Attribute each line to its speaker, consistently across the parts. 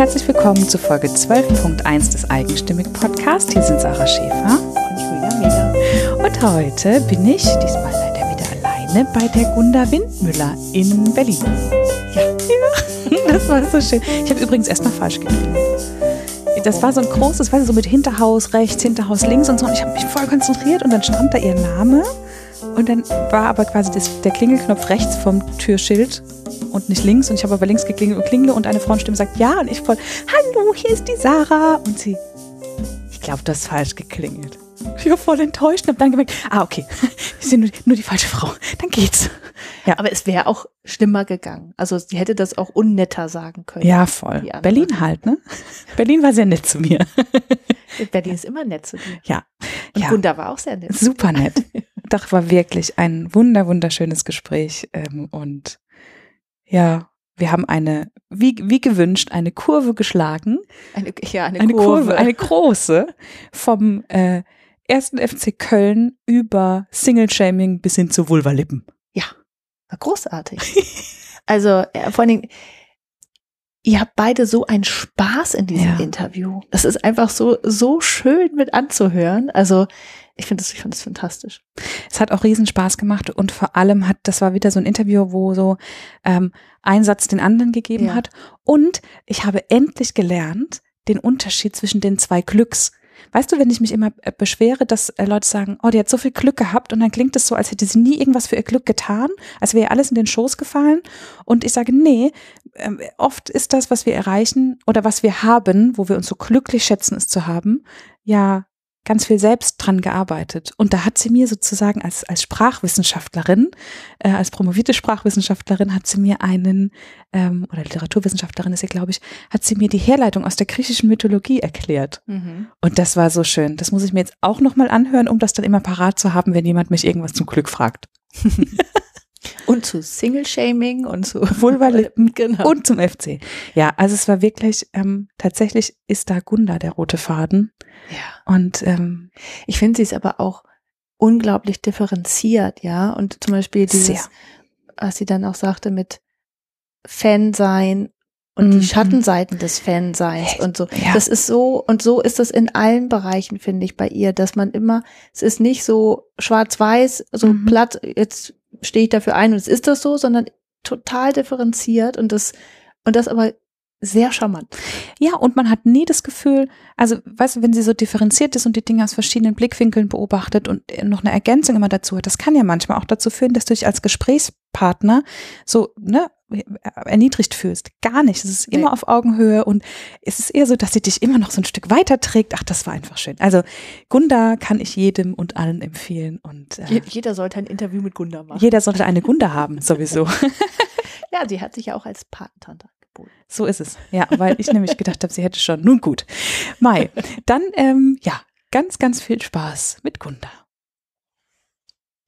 Speaker 1: herzlich willkommen zu Folge 12.1 des Eigenstimmig Podcasts. Hier sind Sarah Schäfer
Speaker 2: und Julia Miller.
Speaker 1: Und heute bin ich diesmal leider wieder alleine bei der Gunda Windmüller in Berlin. Ja, ja das war so schön. Ich habe übrigens erstmal falsch gekriegt. Das war so ein großes, weißt du, so mit Hinterhaus rechts, Hinterhaus links und so. Und ich habe mich voll konzentriert und dann stand da ihr Name. Und dann war aber quasi das, der Klingelknopf rechts vom Türschild und nicht links. Und ich habe aber links geklingelt und klingle und eine Frauenstimme sagt ja. Und ich voll, hallo, hier ist die Sarah. Und sie, ich glaube, du hast falsch geklingelt. Ich war voll enttäuscht und habe dann gemerkt, ah, okay, wir sind nur, nur die falsche Frau. Dann geht's.
Speaker 2: Ja. Aber es wäre auch schlimmer gegangen. Also sie hätte das auch unnetter sagen können.
Speaker 1: Ja, voll. Berlin halt, ne? Berlin war sehr nett zu mir.
Speaker 2: Berlin ist immer nett zu dir.
Speaker 1: Ja.
Speaker 2: Und
Speaker 1: ja.
Speaker 2: Gunda war auch sehr nett.
Speaker 1: Super nett. Doch war wirklich ein wunder, wunderschönes Gespräch. Ähm, und ja, wir haben eine, wie, wie gewünscht, eine Kurve geschlagen.
Speaker 2: Eine, ja, eine,
Speaker 1: eine
Speaker 2: Kurve.
Speaker 1: Kurve. Eine große vom äh, ersten FC Köln über Single-Shaming bis hin zu Vulva-Lippen.
Speaker 2: Ja, war großartig. also äh, vor allen Dingen, ihr habt beide so einen Spaß in diesem
Speaker 1: Ja.
Speaker 2: Interview. Das ist einfach so, so schön mit anzuhören. Also ich finde das, ich finde das fantastisch.
Speaker 1: Es hat auch riesen Spaß gemacht und vor allem hat, das war wieder so ein Interview, wo so ähm, ein Satz den anderen gegeben
Speaker 2: Ja.
Speaker 1: hat. Und ich habe endlich gelernt, den Unterschied zwischen den zwei Glücks. Weißt du, wenn ich mich immer äh, beschwere, dass äh, Leute sagen, oh, die hat so viel Glück gehabt und dann klingt es so, als hätte sie nie irgendwas für ihr Glück getan, als wäre ihr alles in den Schoß gefallen. Und ich sage, nee, ähm, oft ist das, was wir erreichen oder was wir haben, wo wir uns so glücklich schätzen, es zu haben, ja ganz viel selbst dran gearbeitet. Und da hat sie mir sozusagen als, als Sprachwissenschaftlerin, äh, als promovierte Sprachwissenschaftlerin, hat sie mir einen, ähm, oder Literaturwissenschaftlerin ist sie, glaube ich, hat sie mir die Herleitung aus der griechischen Mythologie erklärt. Und das war so schön. Das muss ich mir jetzt auch nochmal anhören, um das dann immer parat zu haben, wenn jemand mich irgendwas zum Glück fragt.
Speaker 2: Und zu Single-Shaming und zu
Speaker 1: Vulva-Lippen
Speaker 2: genau.
Speaker 1: und zum FC. Ja, also es war wirklich, ähm, tatsächlich ist da Gunda der rote Faden.
Speaker 2: ja.
Speaker 1: Und ähm,
Speaker 2: Ich finde sie ist aber auch unglaublich differenziert, ja. Und zum Beispiel dieses,
Speaker 1: Sehr.
Speaker 2: was sie dann auch sagte mit Fan sein und
Speaker 1: Mhm.
Speaker 2: die Schattenseiten des Fanseins und so.
Speaker 1: Ja.
Speaker 2: Das ist so, und so ist das in allen Bereichen, finde ich, bei ihr, dass man immer, es ist nicht so schwarz-weiß, so
Speaker 1: Mhm.
Speaker 2: platt, jetzt stehe ich dafür ein und es ist das so, sondern total differenziert und das, und das aber sehr charmant.
Speaker 1: Ja, und man hat nie das Gefühl, also weißt du, wenn sie so differenziert ist und die Dinge aus verschiedenen Blickwinkeln beobachtet und noch eine Ergänzung immer dazu hat, das kann ja manchmal auch dazu führen, dass du dich als Gesprächspartner so ne, erniedrigt fühlst. Gar nicht. Es ist immer
Speaker 2: Nee.
Speaker 1: auf Augenhöhe und es ist eher so, dass sie dich immer noch so ein Stück weiter trägt. Ach, das war einfach schön. Also Gunda kann ich jedem und allen empfehlen und äh,
Speaker 2: Je- Jeder sollte ein Interview mit Gunda machen.
Speaker 1: jeder sollte eine Gunda haben, sowieso.
Speaker 2: Ja, sie hat sich ja auch als Patentante angeboten.
Speaker 1: So ist es. Ja, weil ich nämlich gedacht habe, sie hätte schon. Nun gut. Mai. Dann, ähm, ja, ganz, ganz viel Spaß mit Gunda.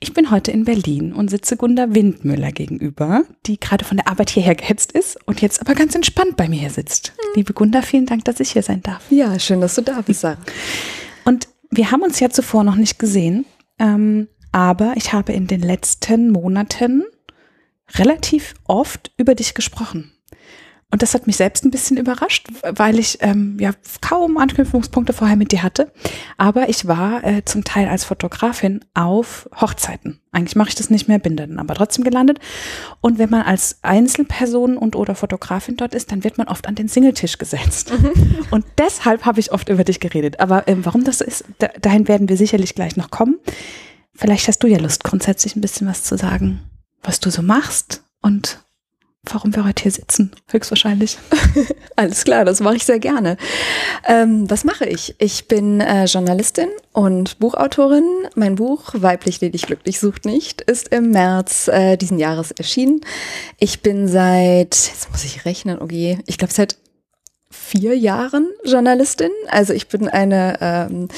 Speaker 1: Ich bin heute in Berlin und sitze Gunda Windmüller gegenüber, die gerade von der Arbeit hierher gehetzt ist und jetzt aber ganz entspannt bei mir hier sitzt. Liebe Gunda, vielen Dank, dass ich hier sein darf.
Speaker 3: Ja, schön, dass du da bist, Sarah.
Speaker 1: Und wir haben uns ja zuvor noch nicht gesehen, ähm, aber ich habe in den letzten Monaten relativ oft über dich gesprochen. Und das hat mich selbst ein bisschen überrascht, weil ich ähm, ja kaum Anknüpfungspunkte vorher mit dir hatte. Aber ich war äh, zum Teil als Fotografin auf Hochzeiten. Eigentlich mache ich das nicht mehr, bin dann aber trotzdem gelandet. Und wenn man als Einzelperson und oder Fotografin dort ist, dann wird man oft an den Singletisch gesetzt. Und deshalb habe ich oft über dich geredet. Aber ähm, warum das ist, da, dahin werden wir sicherlich gleich noch kommen. Vielleicht hast du ja Lust, grundsätzlich ein bisschen was zu sagen, was du so machst und warum wir heute hier sitzen, höchstwahrscheinlich.
Speaker 3: Alles klar, das mache ich sehr gerne. Ähm, was mache ich? Ich bin äh, Journalistin und Buchautorin. Mein Buch Weiblich, ledig, glücklich sucht nicht ist im März äh, diesen Jahres erschienen. Ich bin seit, jetzt muss ich rechnen, okay, ich glaube seit vier Jahren Journalistin. Also ich bin eine ähm,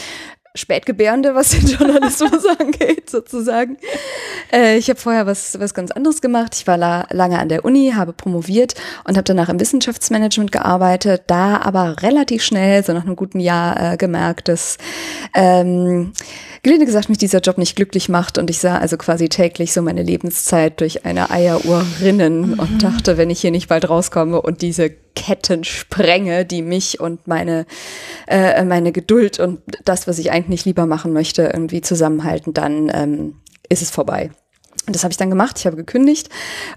Speaker 3: Spätgebärende, was den Journalismus angeht, sozusagen. Äh, ich habe vorher was, was ganz anderes gemacht. Ich war la lange an der Uni, habe promoviert und habe danach im Wissenschaftsmanagement gearbeitet, da aber relativ schnell, so nach einem guten Jahr, äh, gemerkt, dass ähm, gelinde gesagt mich dieser Job nicht glücklich macht und ich sah also quasi täglich so meine Lebenszeit durch eine Eieruhr rinnen und dachte, wenn ich hier nicht bald rauskomme und diese Ketten sprenge, die mich und meine, äh, meine Geduld und das, was ich eigentlich lieber machen möchte, irgendwie zusammenhalten, dann ähm, ist es vorbei. Und das habe ich dann gemacht. Ich habe gekündigt,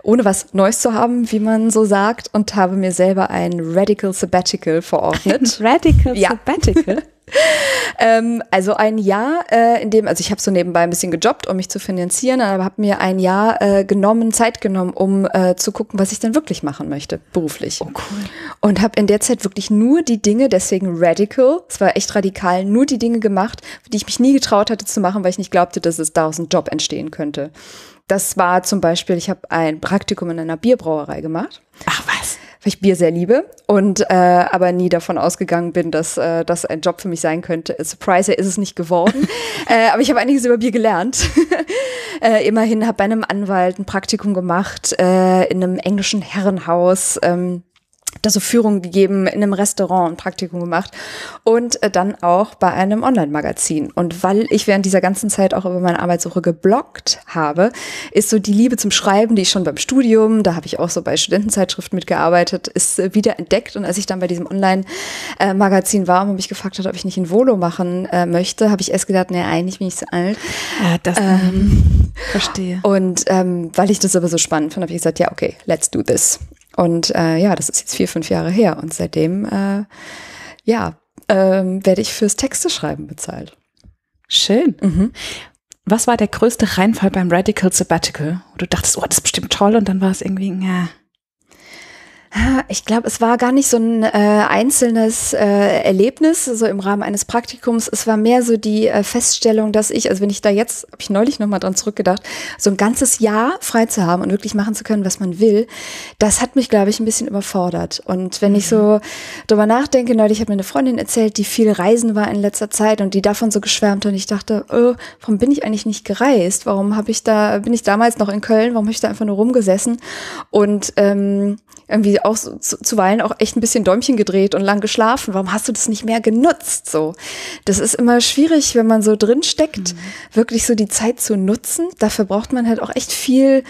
Speaker 3: ohne was Neues zu haben, wie man so sagt, und habe mir selber ein Radical Sabbatical verordnet.
Speaker 1: Radical
Speaker 3: Ja.
Speaker 1: Sabbatical.
Speaker 3: ähm, also ein Jahr, äh, in dem, also ich habe so nebenbei ein bisschen gejobbt, um mich zu finanzieren, aber habe mir ein Jahr äh, genommen, Zeit genommen, um äh, zu gucken, was ich dann wirklich machen möchte, beruflich.
Speaker 1: Oh, cool.
Speaker 3: Und habe in der Zeit wirklich nur die Dinge, deswegen radical, es war echt radikal, nur die Dinge gemacht, die ich mich nie getraut hatte zu machen, weil ich nicht glaubte, dass es daraus ein Job entstehen könnte. Das war zum Beispiel, ich habe ein Praktikum in einer Bierbrauerei gemacht
Speaker 1: Ach was.
Speaker 3: weil ich Bier sehr liebe und äh, aber nie davon ausgegangen bin, dass äh, das ein Job für mich sein könnte. Surprise, ist es nicht geworden. äh, aber ich habe einiges über Bier gelernt. äh, immerhin habe bei einem Anwalt ein Praktikum gemacht äh, in einem englischen Herrenhaus. Ähm, da so Führung gegeben, in einem Restaurant ein Praktikum gemacht und äh, dann auch bei einem Online-Magazin. Und weil ich während dieser ganzen Zeit auch über meine Arbeitssuche gebloggt habe, ist so die Liebe zum Schreiben, die ich schon beim Studium, da habe ich auch so bei Studentenzeitschriften mitgearbeitet, ist äh, wieder entdeckt. Und als ich dann bei diesem Online-Magazin war und mich gefragt hat, ob ich nicht ein Volo machen äh, möchte, habe ich erst gedacht, nee, eigentlich bin ich zu alt.
Speaker 1: Ja, das
Speaker 3: Ähm,
Speaker 1: verstehe.
Speaker 3: und ähm, weil ich das aber so spannend fand, habe ich gesagt, ja, okay, let's do this. Und äh, ja, das ist jetzt vier, fünf Jahre her. Und seitdem, äh, ja, ähm, werde ich fürs Texte schreiben bezahlt.
Speaker 1: Schön.
Speaker 3: Mhm.
Speaker 1: Was war der größte Reinfall beim Radical Sabbatical? Wo du dachtest, oh, das ist bestimmt toll und dann war es irgendwie, ja.
Speaker 3: Ah, Ich glaube, es war gar nicht so ein äh, einzelnes äh, Erlebnis, so im Rahmen eines Praktikums. Es war mehr so die äh, Feststellung, dass ich, also wenn ich da jetzt, habe ich neulich nochmal dran zurückgedacht, so ein ganzes Jahr frei zu haben und wirklich machen zu können, was man will, das hat mich, glaube ich, ein bisschen überfordert. Und wenn ich so drüber nachdenke, neulich hat mir eine Freundin erzählt, die viel reisen war in letzter Zeit und die davon so geschwärmt hat und ich dachte, oh, warum bin ich eigentlich nicht gereist? Warum habe ich da, bin ich damals noch in Köln, warum habe ich da einfach nur rumgesessen und ähm, irgendwie auch so, zu, zuweilen auch echt ein bisschen Däumchen gedreht und lang geschlafen. Warum hast du das nicht mehr genutzt? So, das ist immer schwierig, wenn man so drin steckt, wirklich so die Zeit zu nutzen. Dafür braucht man halt auch echt viel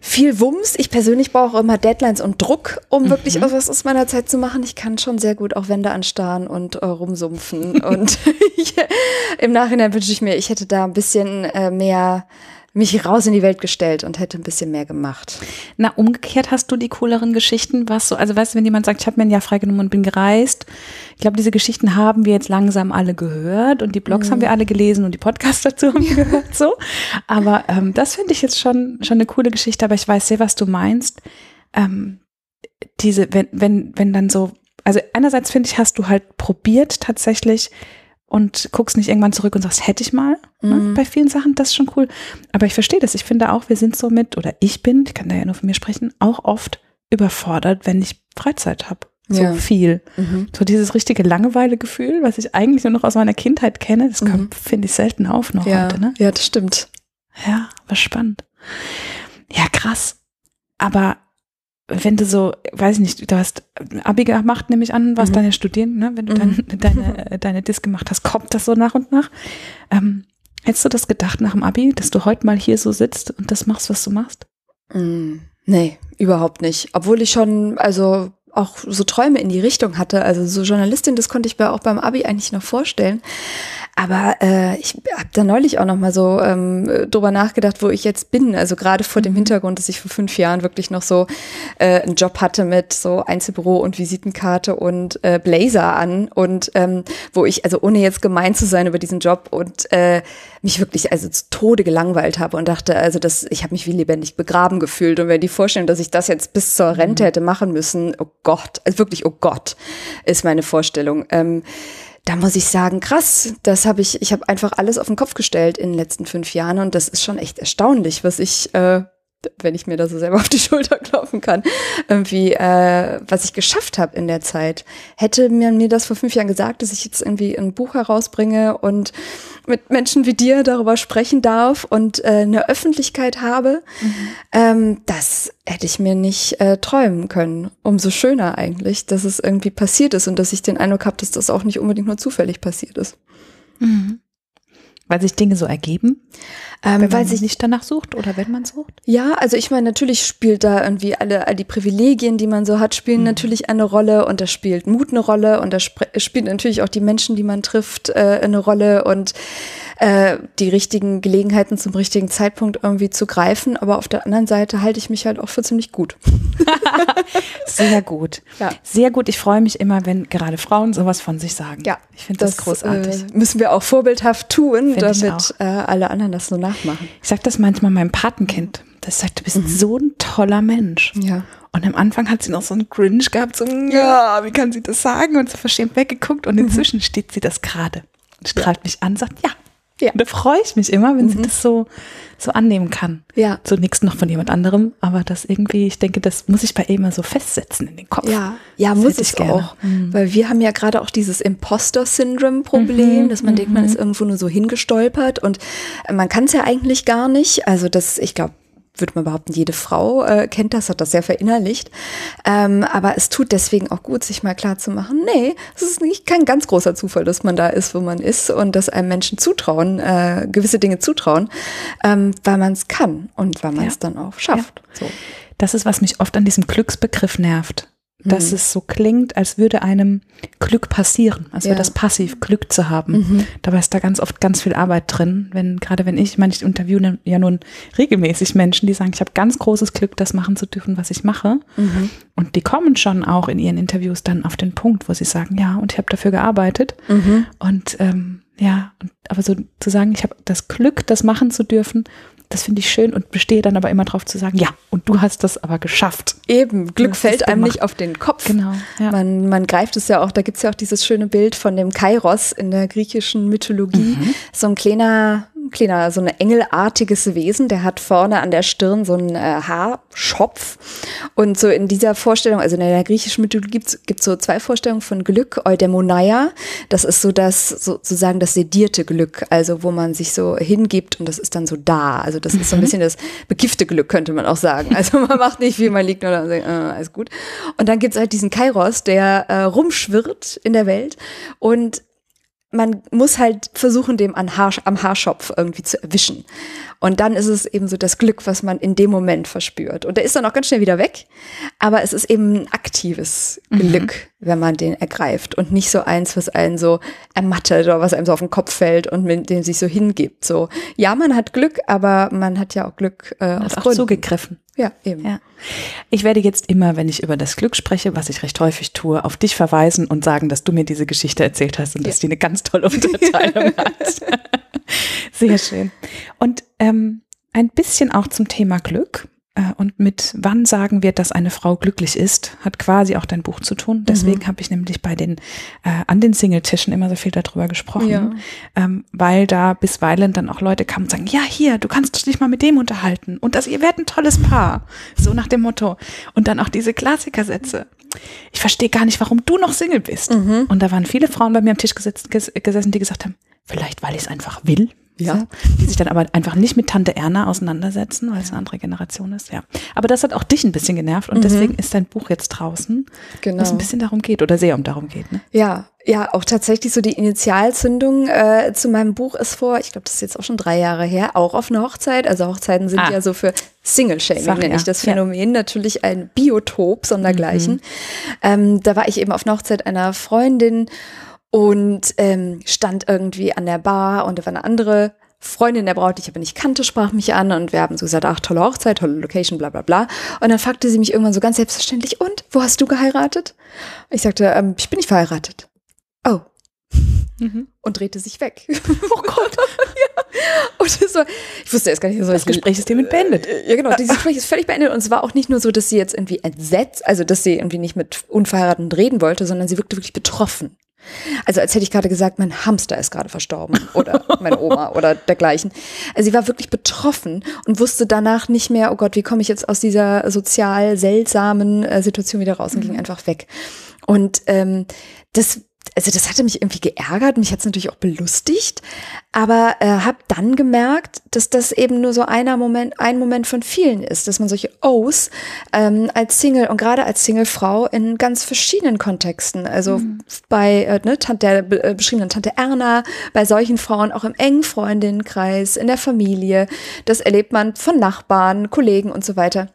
Speaker 3: viel Wumms. Ich persönlich brauche auch immer Deadlines und Druck, um wirklich auch was aus meiner Zeit zu machen. Ich kann schon sehr gut auch Wände anstarren und äh, rumsumpfen. und ich, im Nachhinein wünsche ich mir, ich hätte da ein bisschen äh, mehr mich raus in die Welt gestellt und hätte ein bisschen mehr gemacht.
Speaker 1: Na, umgekehrt hast du die cooleren Geschichten, was so, also weißt du, wenn jemand sagt, ich habe mir ein Jahr freigenommen und bin gereist, ich glaube, diese Geschichten haben wir jetzt langsam alle gehört und die Blogs haben wir alle gelesen und die Podcasts dazu haben wir gehört, so. Aber ähm, das finde ich jetzt schon, schon eine coole Geschichte, aber ich weiß sehr, was du meinst. Ähm, diese, wenn, wenn, wenn dann so, also einerseits finde ich, hast du halt probiert tatsächlich und guckst nicht irgendwann zurück und sagst, hätte ich mal, ne,
Speaker 3: Mhm.
Speaker 1: bei vielen Sachen, das ist schon cool. Aber ich verstehe das. Ich finde auch, wir sind so mit, oder ich bin, ich kann da ja nur von mir sprechen, auch oft überfordert, wenn ich Freizeit habe. So
Speaker 3: Ja.
Speaker 1: viel.
Speaker 3: Mhm.
Speaker 1: So dieses richtige Langeweilegefühl, was ich eigentlich nur noch aus meiner Kindheit kenne, das kommt, finde ich, selten auf noch
Speaker 3: Ja,
Speaker 1: heute, ne?
Speaker 3: ja, das stimmt.
Speaker 1: Ja, war spannend. Ja, krass. Aber wenn du so, weiß ich nicht, du hast Abi gemacht, nehme ich an, warst
Speaker 3: Mhm.
Speaker 1: dann ja studieren, ne? Wenn du
Speaker 3: Mhm.
Speaker 1: dann deine, äh, deine Disk gemacht hast, kommt das so nach und nach. Ähm, hättest du das gedacht nach dem Abi, dass du heute mal hier so sitzt und das machst, was du machst?
Speaker 3: Mm, Nee, überhaupt nicht. Obwohl ich schon, also auch so Träume in die Richtung hatte. Also so Journalistin, das konnte ich mir auch beim Abi eigentlich noch vorstellen. Aber äh, ich habe da neulich auch noch mal so ähm, drüber nachgedacht, wo ich jetzt bin. Also gerade vor dem Hintergrund, dass ich vor fünf Jahren wirklich noch so äh, einen Job hatte mit so Einzelbüro und Visitenkarte und äh, Blazer an und ähm, wo ich, also ohne jetzt gemein zu sein über diesen Job und äh, mich wirklich also zu Tode gelangweilt habe und dachte, also das, ich habe mich wie lebendig begraben gefühlt und wenn die Vorstellung, dass ich das jetzt bis zur Rente hätte machen müssen, oh Gott, also wirklich, oh Gott, ist meine Vorstellung. Ähm, da muss ich sagen, krass, das habe ich, ich habe einfach alles auf den Kopf gestellt in den letzten fünf Jahren und das ist schon echt erstaunlich, was ich, äh, wenn ich mir da so selber auf die Schulter klopfen kann, irgendwie, äh, was ich geschafft habe in der Zeit. Hätte mir, mir das vor fünf Jahren gesagt, dass ich jetzt irgendwie ein Buch herausbringe und mit Menschen wie dir darüber sprechen darf und äh, eine Öffentlichkeit habe, ähm, das hätte ich mir nicht äh, träumen können. Umso schöner eigentlich, dass es irgendwie passiert ist und dass ich den Eindruck habe, dass das auch nicht unbedingt nur zufällig passiert ist.
Speaker 1: Weil sich Dinge so ergeben,
Speaker 3: Ähm,
Speaker 1: wenn
Speaker 3: weil
Speaker 1: man
Speaker 3: sich
Speaker 1: nicht danach sucht oder wenn man sucht?
Speaker 3: Ja, also ich meine, natürlich spielt da irgendwie alle, all die Privilegien, die man so hat, spielen natürlich eine Rolle und da spielt Mut eine Rolle und da spielt natürlich auch die Menschen, die man trifft, äh, eine Rolle und äh, die richtigen Gelegenheiten zum richtigen Zeitpunkt irgendwie zu greifen. Aber auf der anderen Seite halte ich mich halt auch für ziemlich gut.
Speaker 1: Sehr gut.
Speaker 3: Ja.
Speaker 1: Sehr gut. Ich freue mich immer, wenn gerade Frauen sowas von sich sagen.
Speaker 3: Ja,
Speaker 1: ich finde das, großartig.
Speaker 3: Äh, müssen wir auch vorbildhaft tun,
Speaker 1: Find
Speaker 3: damit äh, alle anderen das so nachmachen.
Speaker 1: Ich sage das manchmal meinem Patenkind. Das sagt, du bist so ein toller Mensch.
Speaker 3: Ja.
Speaker 1: Und am Anfang hat sie noch so einen Cringe gehabt, so, ja, wie kann sie das sagen? Und so verschämt weggeguckt. Und inzwischen steht sie das gerade strahlt mich an, sagt, ja.
Speaker 3: Ja.
Speaker 1: Und da freue ich mich immer, wenn sie das so, so annehmen kann.
Speaker 3: Ja.
Speaker 1: Nichts noch von jemand anderem, aber das irgendwie, ich denke, das muss ich bei ihr immer so festsetzen in den Kopf.
Speaker 3: Ja, ja,
Speaker 1: Das
Speaker 3: muss
Speaker 1: ich gerne.
Speaker 3: auch. Weil wir haben ja gerade auch dieses Imposter-Syndrom-Problem, dass man denkt, man ist irgendwo nur so hingestolpert und man kann es ja eigentlich gar nicht. Also das, ich glaube, würde man behaupten, jede Frau äh, kennt das, hat das sehr verinnerlicht. Ähm, aber es tut deswegen auch gut, sich mal klar zu machen, nee, es ist nicht kein ganz großer Zufall, dass man da ist, wo man ist und dass einem Menschen zutrauen, äh, gewisse Dinge zutrauen, ähm, weil man es kann und weil man es
Speaker 1: Ja.
Speaker 3: dann auch schafft. So.
Speaker 1: Das ist, was mich oft an diesem Glücksbegriff nervt. Dass
Speaker 3: Mhm.
Speaker 1: es so klingt, als würde einem Glück passieren, als
Speaker 3: Ja. Mhm.
Speaker 1: wäre das passiv, Glück zu haben. Dabei ist da ganz oft ganz viel Arbeit drin. Wenn, gerade wenn ich, ich meine, ich interviewe ja nun regelmäßig Menschen, die sagen, ich habe ganz großes Glück, das machen zu dürfen, was ich mache.
Speaker 3: Mhm.
Speaker 1: Und die kommen schon auch in ihren Interviews dann auf den Punkt, wo sie sagen, ja, und ich habe dafür gearbeitet.
Speaker 3: Mhm.
Speaker 1: Und ähm, ja, und, aber so zu sagen, ich habe das Glück, das machen zu dürfen, das finde ich schön und bestehe dann aber immer darauf zu sagen, ja, und du hast das aber geschafft.
Speaker 3: Eben, Glück
Speaker 1: Das
Speaker 3: fällt einem
Speaker 1: gemacht.
Speaker 3: nicht auf den Kopf.
Speaker 1: Genau, ja.
Speaker 3: Man, man greift es ja auch, da gibt's ja auch dieses schöne Bild von dem Kairos in der griechischen Mythologie.
Speaker 1: Mhm.
Speaker 3: So ein kleiner, kleiner, so ein engelartiges Wesen, der hat vorne an der Stirn so einen äh, Haarschopf. Und so in dieser Vorstellung, also in der griechischen Mythologie gibt's gibt's so zwei Vorstellungen von Glück. Eudaimonia, das ist so das, sozusagen das sedierte Glück, also wo man sich so hingibt und das ist dann so da. Also das ist so ein bisschen das bekiffte Glück, könnte man auch sagen. Also man macht nicht viel, man liegt nur da und sagt, äh, alles gut. Und dann gibt's halt diesen Kairos, der äh, rumschwirrt in der Welt und man muss halt versuchen, dem Haar, am Haarschopf irgendwie zu erwischen. Und dann ist es eben so das Glück, was man in dem Moment verspürt. Und der ist dann auch ganz schnell wieder weg. Aber es ist eben ein aktives Glück, wenn man den ergreift und nicht so eins, was einen so ermattet oder was einem so auf den Kopf fällt und mit dem sich so hingibt. So, ja, man hat Glück, aber man hat ja auch Glück äh, aus
Speaker 1: Hat auch
Speaker 3: Gründen.
Speaker 1: zugegriffen.
Speaker 3: Ja, eben.
Speaker 1: Ja. Ich werde jetzt immer, wenn ich über das Glück spreche, was ich recht häufig tue, auf dich verweisen und sagen, dass du mir diese Geschichte erzählt hast und dass die eine ganz tolle Unterteilung hat. Sehr schön. Und ähm, ein bisschen auch zum Thema Glück. Äh, Und mit wann sagen wir, dass eine Frau glücklich ist, hat quasi auch dein Buch zu tun. Deswegen habe ich nämlich bei den äh, an den Single-Tischen immer so viel darüber gesprochen,
Speaker 3: Ja.
Speaker 1: ähm, weil da bisweilen dann auch Leute kamen und sagen, ja hier, du kannst dich mal mit dem unterhalten und das ihr werdet ein tolles Paar, so nach dem Motto. Und dann auch diese Klassikersätze. Ich verstehe gar nicht, warum du noch Single bist. Und da waren viele Frauen bei mir am Tisch gesetzt, ges gesessen, die gesagt haben, vielleicht weil ich es einfach will.
Speaker 3: Ja.
Speaker 1: Die sich dann aber einfach nicht mit Tante Erna auseinandersetzen, weil es eine andere Generation ist. Ja. Aber das hat auch dich ein bisschen genervt und deswegen ist dein Buch jetzt draußen,
Speaker 3: Genau.
Speaker 1: wo es ein bisschen darum geht oder sehr um darum geht. Ne?
Speaker 3: Ja, ja, auch tatsächlich so die Initialzündung äh, zu meinem Buch ist vor, ich glaube, das ist jetzt auch schon drei Jahre her, auch auf einer Hochzeit. Also Hochzeiten sind
Speaker 1: Ah.
Speaker 3: ja so für Single-Shaming, nenne ich
Speaker 1: ja.
Speaker 3: das
Speaker 1: Ja.
Speaker 3: Phänomen, natürlich ein Biotop sondergleichen.
Speaker 1: Mhm.
Speaker 3: Ähm, da war ich eben auf einer Hochzeit einer Freundin und ähm, stand irgendwie an der Bar und da war eine andere Freundin der Braut, die ich aber nicht kannte, sprach mich an und wir haben so gesagt, ach, tolle Hochzeit, tolle Location, bla bla bla. Und dann fragte sie mich irgendwann so ganz selbstverständlich, und, wo hast du geheiratet? Ich sagte, ähm, ich bin nicht verheiratet. Oh. Und drehte sich weg. oh Gott. ja. Und das war, ich wusste erst gar nicht, so
Speaker 1: Das Gespräch ist hiermit beendet.
Speaker 3: ja, genau. Dieses Gespräch ist völlig beendet. Und es war auch nicht nur so, dass sie jetzt irgendwie entsetzt, also dass sie irgendwie nicht mit Unverheirateten reden wollte, sondern sie wirkte wirklich betroffen. Also als hätte ich gerade gesagt, mein Hamster ist gerade verstorben oder meine Oma oder dergleichen. Also sie war wirklich betroffen und wusste danach nicht mehr, oh Gott, wie komme ich jetzt aus dieser sozial seltsamen äh, Situation wieder raus und ging einfach weg. Und ähm, das also das hatte mich irgendwie geärgert, mich hat es natürlich auch belustigt, aber äh, habe dann gemerkt, dass das eben nur so einer Moment, ein Moment von vielen ist, dass man solche O's ähm, als Single und gerade als Singlefrau in ganz verschiedenen Kontexten, also mhm. bei äh, ne, Tante, der äh, beschriebenen Tante Erna, bei solchen Frauen auch im engen Freundinnenkreis, in der Familie, das erlebt man von Nachbarn, Kollegen und so weiter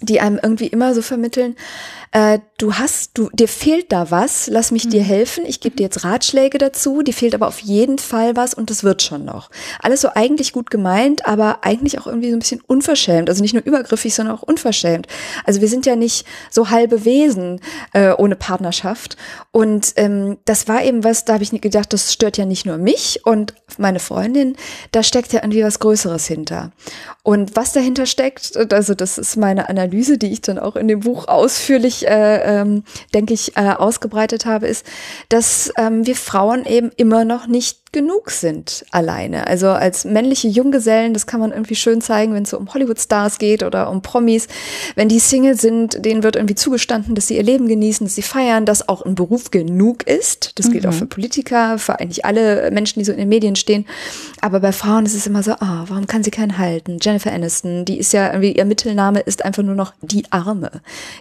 Speaker 3: die einem irgendwie immer so vermitteln, äh, du hast, du, dir fehlt da was, lass mich mhm. dir helfen, ich gebe dir jetzt Ratschläge dazu, dir fehlt aber auf jeden Fall was und das wird schon noch. Alles so eigentlich gut gemeint, aber eigentlich auch irgendwie so ein bisschen unverschämt, also nicht nur übergriffig, sondern auch unverschämt. Also wir sind ja nicht so halbe Wesen äh, ohne Partnerschaft und ähm, das war eben was, da habe ich gedacht, das stört ja nicht nur mich und meine Freundin, da steckt ja irgendwie was Größeres hinter. Und was dahinter steckt, also das ist meine Analyse, die ich dann auch in dem Buch ausführlich, äh, ähm, denke ich, äh, ausgebreitet habe, ist, dass ähm, wir Frauen eben immer noch nicht genug sind alleine. Also als männliche Junggesellen, das kann man irgendwie schön zeigen, wenn es so um Hollywood-Stars geht oder um Promis. Wenn die Single sind, denen wird irgendwie zugestanden, dass sie ihr Leben genießen, dass sie feiern, dass auch ein Beruf genug ist. Das mhm. gilt auch mhm. für Politiker, für eigentlich alle Menschen, die so in den Medien stehen. Aber bei Frauen ist es immer so, ah, oh, warum kann sie keinen halten? Jennifer Aniston, die ist ja irgendwie, ihr Mittelname ist einfach nur noch die Arme.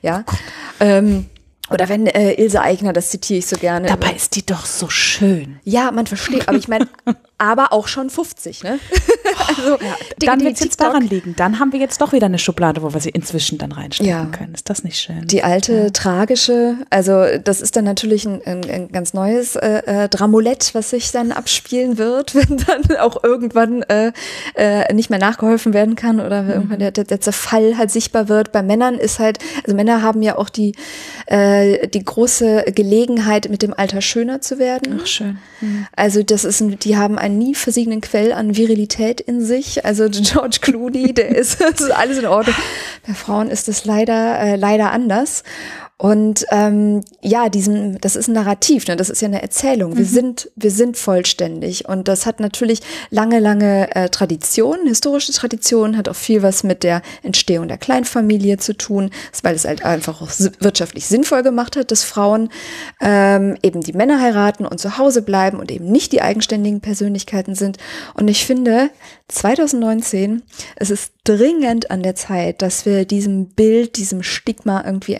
Speaker 3: Ja. Oh ähm, oder wenn äh, Ilse Eigner, das zitiere ich so gerne.
Speaker 1: Dabei ist die doch so schön.
Speaker 3: Ja, man versteht, aber ich meine, aber auch schon 50, ne?
Speaker 1: also, ja, dann wird es jetzt daran liegen. Dann haben wir jetzt doch wieder eine Schublade, wo wir sie inzwischen dann reinstecken ja. können. Ist das nicht schön?
Speaker 3: Die alte, ja. tragische, also das ist dann natürlich ein, ein, ein ganz neues äh, äh, Dramolett, was sich dann abspielen wird, wenn dann auch irgendwann äh, äh, nicht mehr nachgeholfen werden kann oder mhm. irgendwann der, der, Zerfall halt sichtbar wird. Bei Männern ist halt, also Männer haben ja auch die, äh, die große Gelegenheit, mit dem Alter schöner zu werden.
Speaker 1: Ach, schön.
Speaker 3: Mhm. Also das ist, die haben ein einen nie versiegenden Quell an Virilität in sich. Also George Clooney, der ist, ist alles in Ordnung. Bei Frauen ist es leider, äh, leider anders. Und ähm, ja, diesen, das ist ein Narrativ, ne? das ist ja eine Erzählung. Wir mhm. sind, wir sind vollständig. Und das hat natürlich lange, lange äh, Tradition, historische Tradition, hat auch viel was mit der Entstehung der Kleinfamilie zu tun, weil es halt einfach auch wirtschaftlich sinnvoll gemacht hat, dass Frauen ähm, eben die Männer heiraten und zu Hause bleiben und eben nicht die eigenständigen Persönlichkeiten sind. Und ich finde, 2019, es ist dringend an der Zeit, dass wir diesem Bild, diesem Stigma irgendwie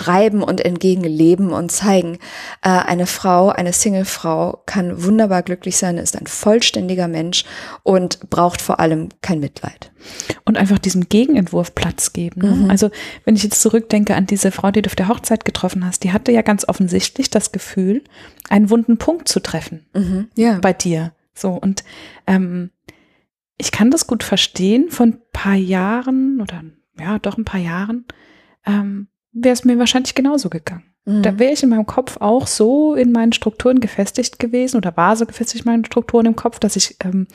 Speaker 3: entgegenschreiben und entgegenleben und zeigen, äh, eine Frau, eine Single-Frau kann wunderbar glücklich sein, ist ein vollständiger Mensch und braucht vor allem kein Mitleid.
Speaker 1: Und einfach diesem Gegenentwurf Platz geben. Ne? Mhm. Also wenn ich jetzt zurückdenke an diese Frau, die du auf der Hochzeit getroffen hast, die hatte ja ganz offensichtlich das Gefühl, einen wunden Punkt zu treffen mhm. ja. bei dir. So und ähm, ich kann das gut verstehen. Von ein paar Jahren oder ja, doch ein paar Jahren ähm, wäre es mir wahrscheinlich genauso gegangen. Mhm. Da wäre ich in meinem Kopf auch so in meinen Strukturen gefestigt gewesen oder war so gefestigt in meinen Strukturen im Kopf, dass ich ähm,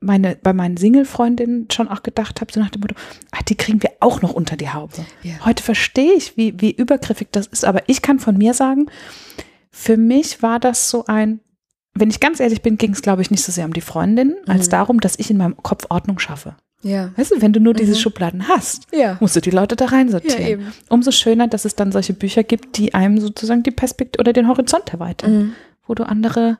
Speaker 1: meine, bei meinen Single-Freundinnen schon auch gedacht habe, so nach dem Motto, ah, die kriegen wir auch noch unter die Haube. Ja. Heute verstehe ich, wie, wie übergriffig das ist, aber ich kann von mir sagen, für mich war das so ein, wenn ich ganz ehrlich bin, ging es, glaube ich, nicht so sehr um die Freundin, mhm. als darum, dass ich in meinem Kopf Ordnung schaffe. Ja. Weißt du, wenn du nur mhm. diese Schubladen hast, ja. musst du die Leute da reinsortieren. Ja, Umso schöner, dass es dann solche Bücher gibt, die einem sozusagen die Perspektive oder den Horizont erweitern, mhm. wo du andere,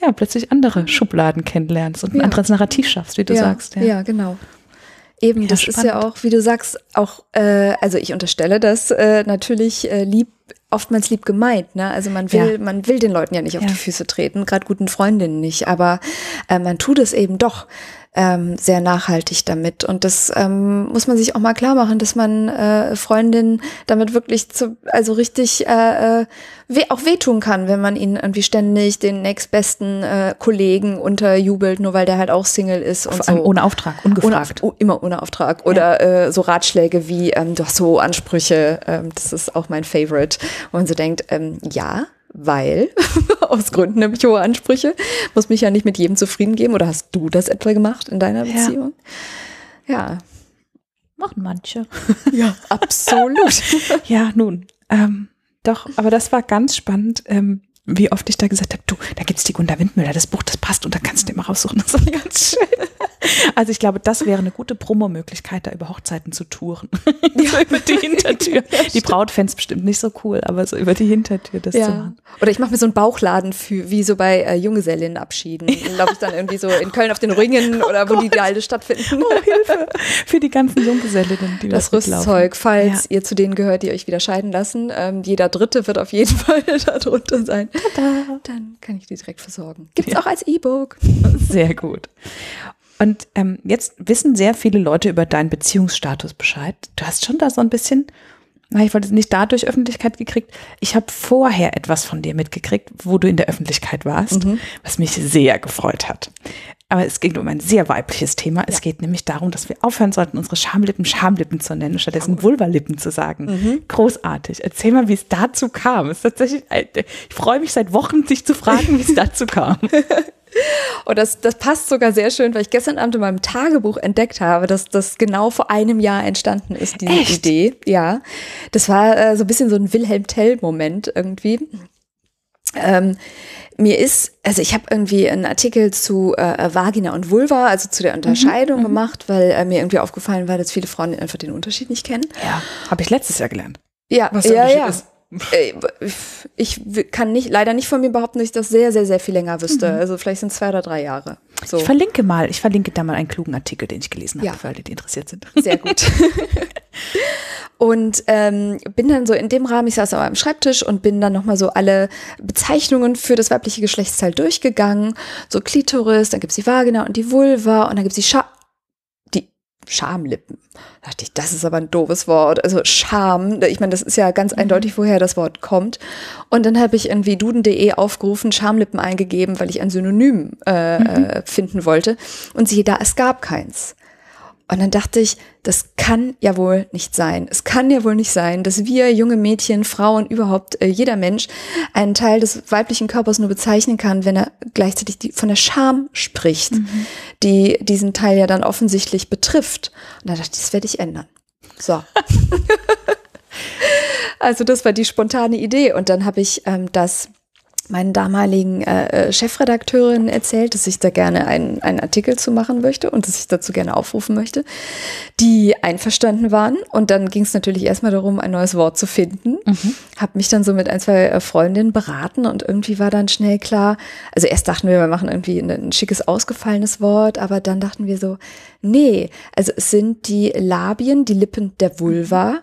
Speaker 1: ja, plötzlich andere Schubladen kennenlernst und ein anderes Narrativ schaffst, wie du sagst.
Speaker 3: Ja, genau. Eben, das spannend. ist ja auch, wie du sagst, auch, äh, also ich unterstelle das äh, natürlich äh, lieb oftmals lieb gemeint, ne? Also man will, ja. man will den Leuten ja nicht auf ja. die Füße treten, gerade guten Freundinnen nicht, aber äh, man tut es eben doch ähm, sehr nachhaltig damit. Und das ähm, muss man sich auch mal klar machen, dass man äh, Freundinnen damit wirklich zu, also richtig äh, äh, weh, auch wehtun kann, wenn man ihnen irgendwie ständig den nächstbesten äh, Kollegen unterjubelt, nur weil der halt auch Single ist und so.
Speaker 1: Ohne Auftrag, ungefragt.
Speaker 3: Ohne, immer ohne Auftrag. Oder ja. äh, so Ratschläge wie, ähm, du hast so Ansprüche, ähm, das ist auch mein Favorite. Und man so denkt, ähm, ja, weil, aus Gründen nämlich hohe Ansprüche, muss mich ja nicht mit jedem zufrieden geben. Oder hast du das etwa gemacht in deiner Beziehung? Ja. ja.
Speaker 1: Machen manche.
Speaker 3: Ja, absolut.
Speaker 1: ja, nun, ähm, doch, aber das war ganz spannend, ähm, wie oft ich da gesagt habe, du, da gibt's die Gunda Windmüller, das Buch, das passt und da kannst du dir mal raussuchen. Das war ganz schön. Also ich glaube, das wäre eine gute Promomöglichkeit, da über Hochzeiten zu touren. so über die Hintertür. Die Braut fände es bestimmt nicht so cool, aber so über die Hintertür das zu
Speaker 3: Ja.
Speaker 1: machen.
Speaker 3: Oder ich mache mir so einen Bauchladen für, wie so bei äh, Junggesellinnenabschieden. Dann laufe ich dann irgendwie so in Köln auf den Ringen oder wo die da alle stattfinden.
Speaker 1: Oh, Hilfe. Für die ganzen Junggesellinnen, die
Speaker 3: Das. Rüstzeug, falls
Speaker 1: Ja.
Speaker 3: ihr zu denen gehört, die euch wieder scheiden lassen. Ähm, jeder Dritte wird auf jeden Fall da drunter sein. Dann kann ich die direkt versorgen. Gibt's auch als E-Book.
Speaker 1: Sehr gut. Und ähm, jetzt wissen sehr viele Leute über deinen Beziehungsstatus Bescheid. Du hast schon da so ein bisschen, na, ich wollte es nicht dadurch Öffentlichkeit gekriegt. Ich habe vorher etwas von dir mitgekriegt, wo du in der Öffentlichkeit warst, was mich sehr gefreut hat. Aber es ging um ein sehr weibliches Thema. Es geht nämlich darum, dass wir aufhören sollten, unsere Schamlippen Schamlippen zu nennen, stattdessen Vulvalippen zu sagen. Großartig. Erzähl mal, wie es dazu kam. Es ist tatsächlich, ich freue mich seit Wochen, dich zu fragen, wie es dazu kam.
Speaker 3: Und das, das passt sogar sehr schön, weil ich gestern Abend in meinem Tagebuch entdeckt habe, dass das genau vor einem Jahr entstanden ist, diese
Speaker 1: Echt?
Speaker 3: Idee. Ja. Das war äh, so ein bisschen so ein Wilhelm Tell-Moment irgendwie. Ähm, mir ist, also ich habe irgendwie einen Artikel zu äh, Vagina und Vulva, also zu der Unterscheidung gemacht, weil äh, mir irgendwie aufgefallen war, dass viele Frauen einfach den Unterschied nicht kennen.
Speaker 1: Ja, habe ich letztes Jahr gelernt.
Speaker 3: Ja,
Speaker 1: Was der
Speaker 3: ja,
Speaker 1: Unterschied
Speaker 3: ja.
Speaker 1: ist.
Speaker 3: Äh, Ich kann nicht, leider nicht von mir behaupten, dass ich das sehr, sehr, sehr viel länger wüsste. Also vielleicht sind zwei oder drei Jahre. So.
Speaker 1: Ich verlinke mal, ich verlinke da mal einen klugen Artikel, den ich gelesen habe,
Speaker 3: Ja.
Speaker 1: für alle, die interessiert sind.
Speaker 3: Sehr gut. Und ähm, bin dann so in dem Rahmen, ich saß an meinem Schreibtisch und bin dann nochmal so alle Bezeichnungen für das weibliche Geschlechtsteil durchgegangen. So Klitoris, dann gibt's die Vagina und die Vulva und dann gibt's die Scha Schamlippen. Da dachte ich, das ist aber ein doofes Wort. Also Scham, ich meine, das ist ja ganz eindeutig, woher das Wort kommt. Und dann habe ich irgendwie duden.de aufgerufen, Schamlippen eingegeben, weil ich ein Synonym äh, äh, finden wollte. Und siehe da, es gab keins. Und dann dachte ich, das kann ja wohl nicht sein. Es kann ja wohl nicht sein, dass wir junge Mädchen, Frauen, überhaupt äh, jeder Mensch einen Teil des weiblichen Körpers nur bezeichnen kann, wenn er gleichzeitig die, von der Scham spricht, die diesen Teil ja dann offensichtlich betrifft. Und da dachte ich, das werde ich ändern. So. also das war die spontane Idee. Und dann habe ich ähm, das meinen damaligen äh, äh, Chefredakteurin erzählt, dass ich da gerne einen, einen Artikel zu machen möchte und dass ich dazu gerne aufrufen möchte, die einverstanden waren. Und dann ging es natürlich erstmal darum, ein neues Wort zu finden. Habe mich dann so mit ein, zwei äh, Freundinnen beraten und irgendwie war dann schnell klar, also erst dachten wir, wir machen irgendwie ein, ein schickes, ausgefallenes Wort, aber dann dachten wir so, nee, also es sind die Labien, die Lippen der Vulva,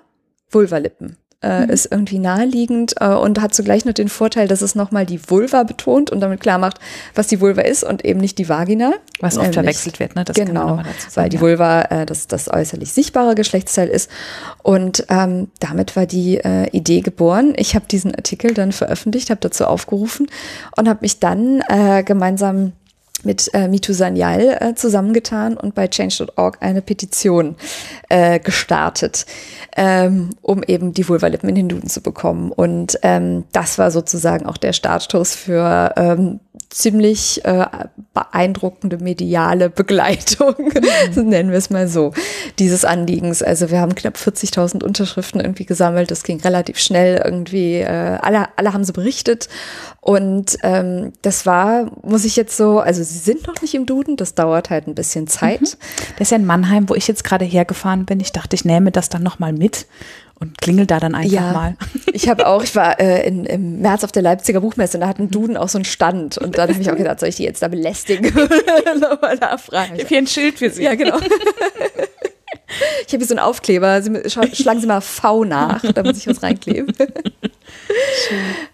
Speaker 3: Vulvalippen äh, ist irgendwie naheliegend äh, und hat zugleich noch den Vorteil, dass es nochmal die Vulva betont und damit klar macht, was die Vulva ist und eben nicht die Vagina.
Speaker 1: Was oft verwechselt wird, ne? Das kann man
Speaker 3: genau,
Speaker 1: sagen,
Speaker 3: weil die. Vulva äh, das, das äußerlich sichtbare Geschlechtsteil ist. Und ähm, damit war die äh, Idee geboren. Ich habe diesen Artikel dann veröffentlicht, habe dazu aufgerufen und habe mich dann äh, gemeinsam mit äh, Mitu Sanyal äh, zusammengetan und bei change.org eine Petition äh, gestartet, ähm, um eben die Vulvalippen in den Duden zu bekommen. Und ähm, das war sozusagen auch der Startschuss für ähm, ziemlich äh, beeindruckende mediale Begleitung, nennen wir es mal so, dieses Anliegens. Also wir haben knapp 40.000 Unterschriften irgendwie gesammelt. Das ging relativ schnell irgendwie. Äh, alle, alle haben so berichtet. Und ähm, das war, muss ich jetzt so, also sie sind noch nicht im Duden, das dauert halt ein bisschen Zeit.
Speaker 1: Das ist ja in Mannheim, wo ich jetzt gerade hergefahren bin. Ich dachte, ich nehme das dann nochmal mit und klingel da dann einfach mal.
Speaker 3: Ich habe auch, ich war äh, in, im März auf der Leipziger Buchmesse und da hat ein Duden auch so einen Stand. Und dann habe ich auch gedacht, soll ich die jetzt da belästigen? Nochmal nachfragen.
Speaker 1: Hier ein Schild für Sie.
Speaker 3: Ja, genau. Ich habe hier so einen Aufkleber. Sie, schlagen Sie mal V nach, da muss ich was reinkleben.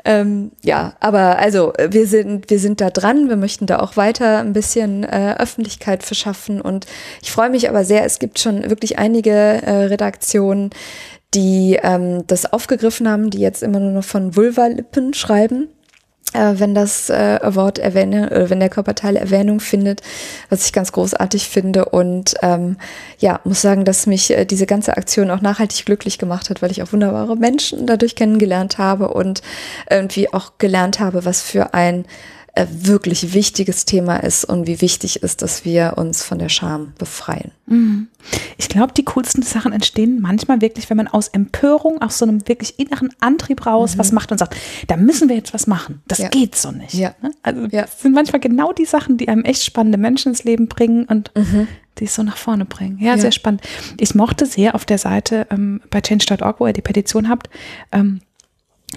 Speaker 3: Ähm, ja, aber also wir sind, wir sind da dran. Wir möchten da auch weiter ein bisschen äh, Öffentlichkeit verschaffen. Und ich freue mich aber sehr, es gibt schon wirklich einige äh, Redaktionen, die ähm, das aufgegriffen haben, die jetzt immer nur noch von Vulvalippen schreiben äh, wenn das äh, Wort erwähne, äh, wenn der Körperteil Erwähnung findet, was ich ganz großartig finde. Und ähm, ja, muss sagen, dass mich äh, diese ganze Aktion auch nachhaltig glücklich gemacht hat, weil ich auch wunderbare Menschen dadurch kennengelernt habe und irgendwie auch gelernt habe, was für ein wirklich wichtiges Thema ist und wie wichtig ist, dass wir uns von der Scham befreien.
Speaker 1: Mhm. Ich glaube, die coolsten Sachen entstehen manchmal wirklich, wenn man aus Empörung, aus so einem wirklich inneren Antrieb raus was macht und sagt, da müssen wir jetzt was machen. Das
Speaker 3: Ja.
Speaker 1: geht so nicht.
Speaker 3: Ja.
Speaker 1: Ne? Also
Speaker 3: Ja.
Speaker 1: das sind manchmal genau die Sachen, die einem echt spannende Menschen ins Leben bringen und die es so nach vorne bringen. Ja,
Speaker 3: Ja.
Speaker 1: sehr spannend. Ich mochte sehr auf der Seite ähm, bei change.org, wo ihr die Petition habt, ähm,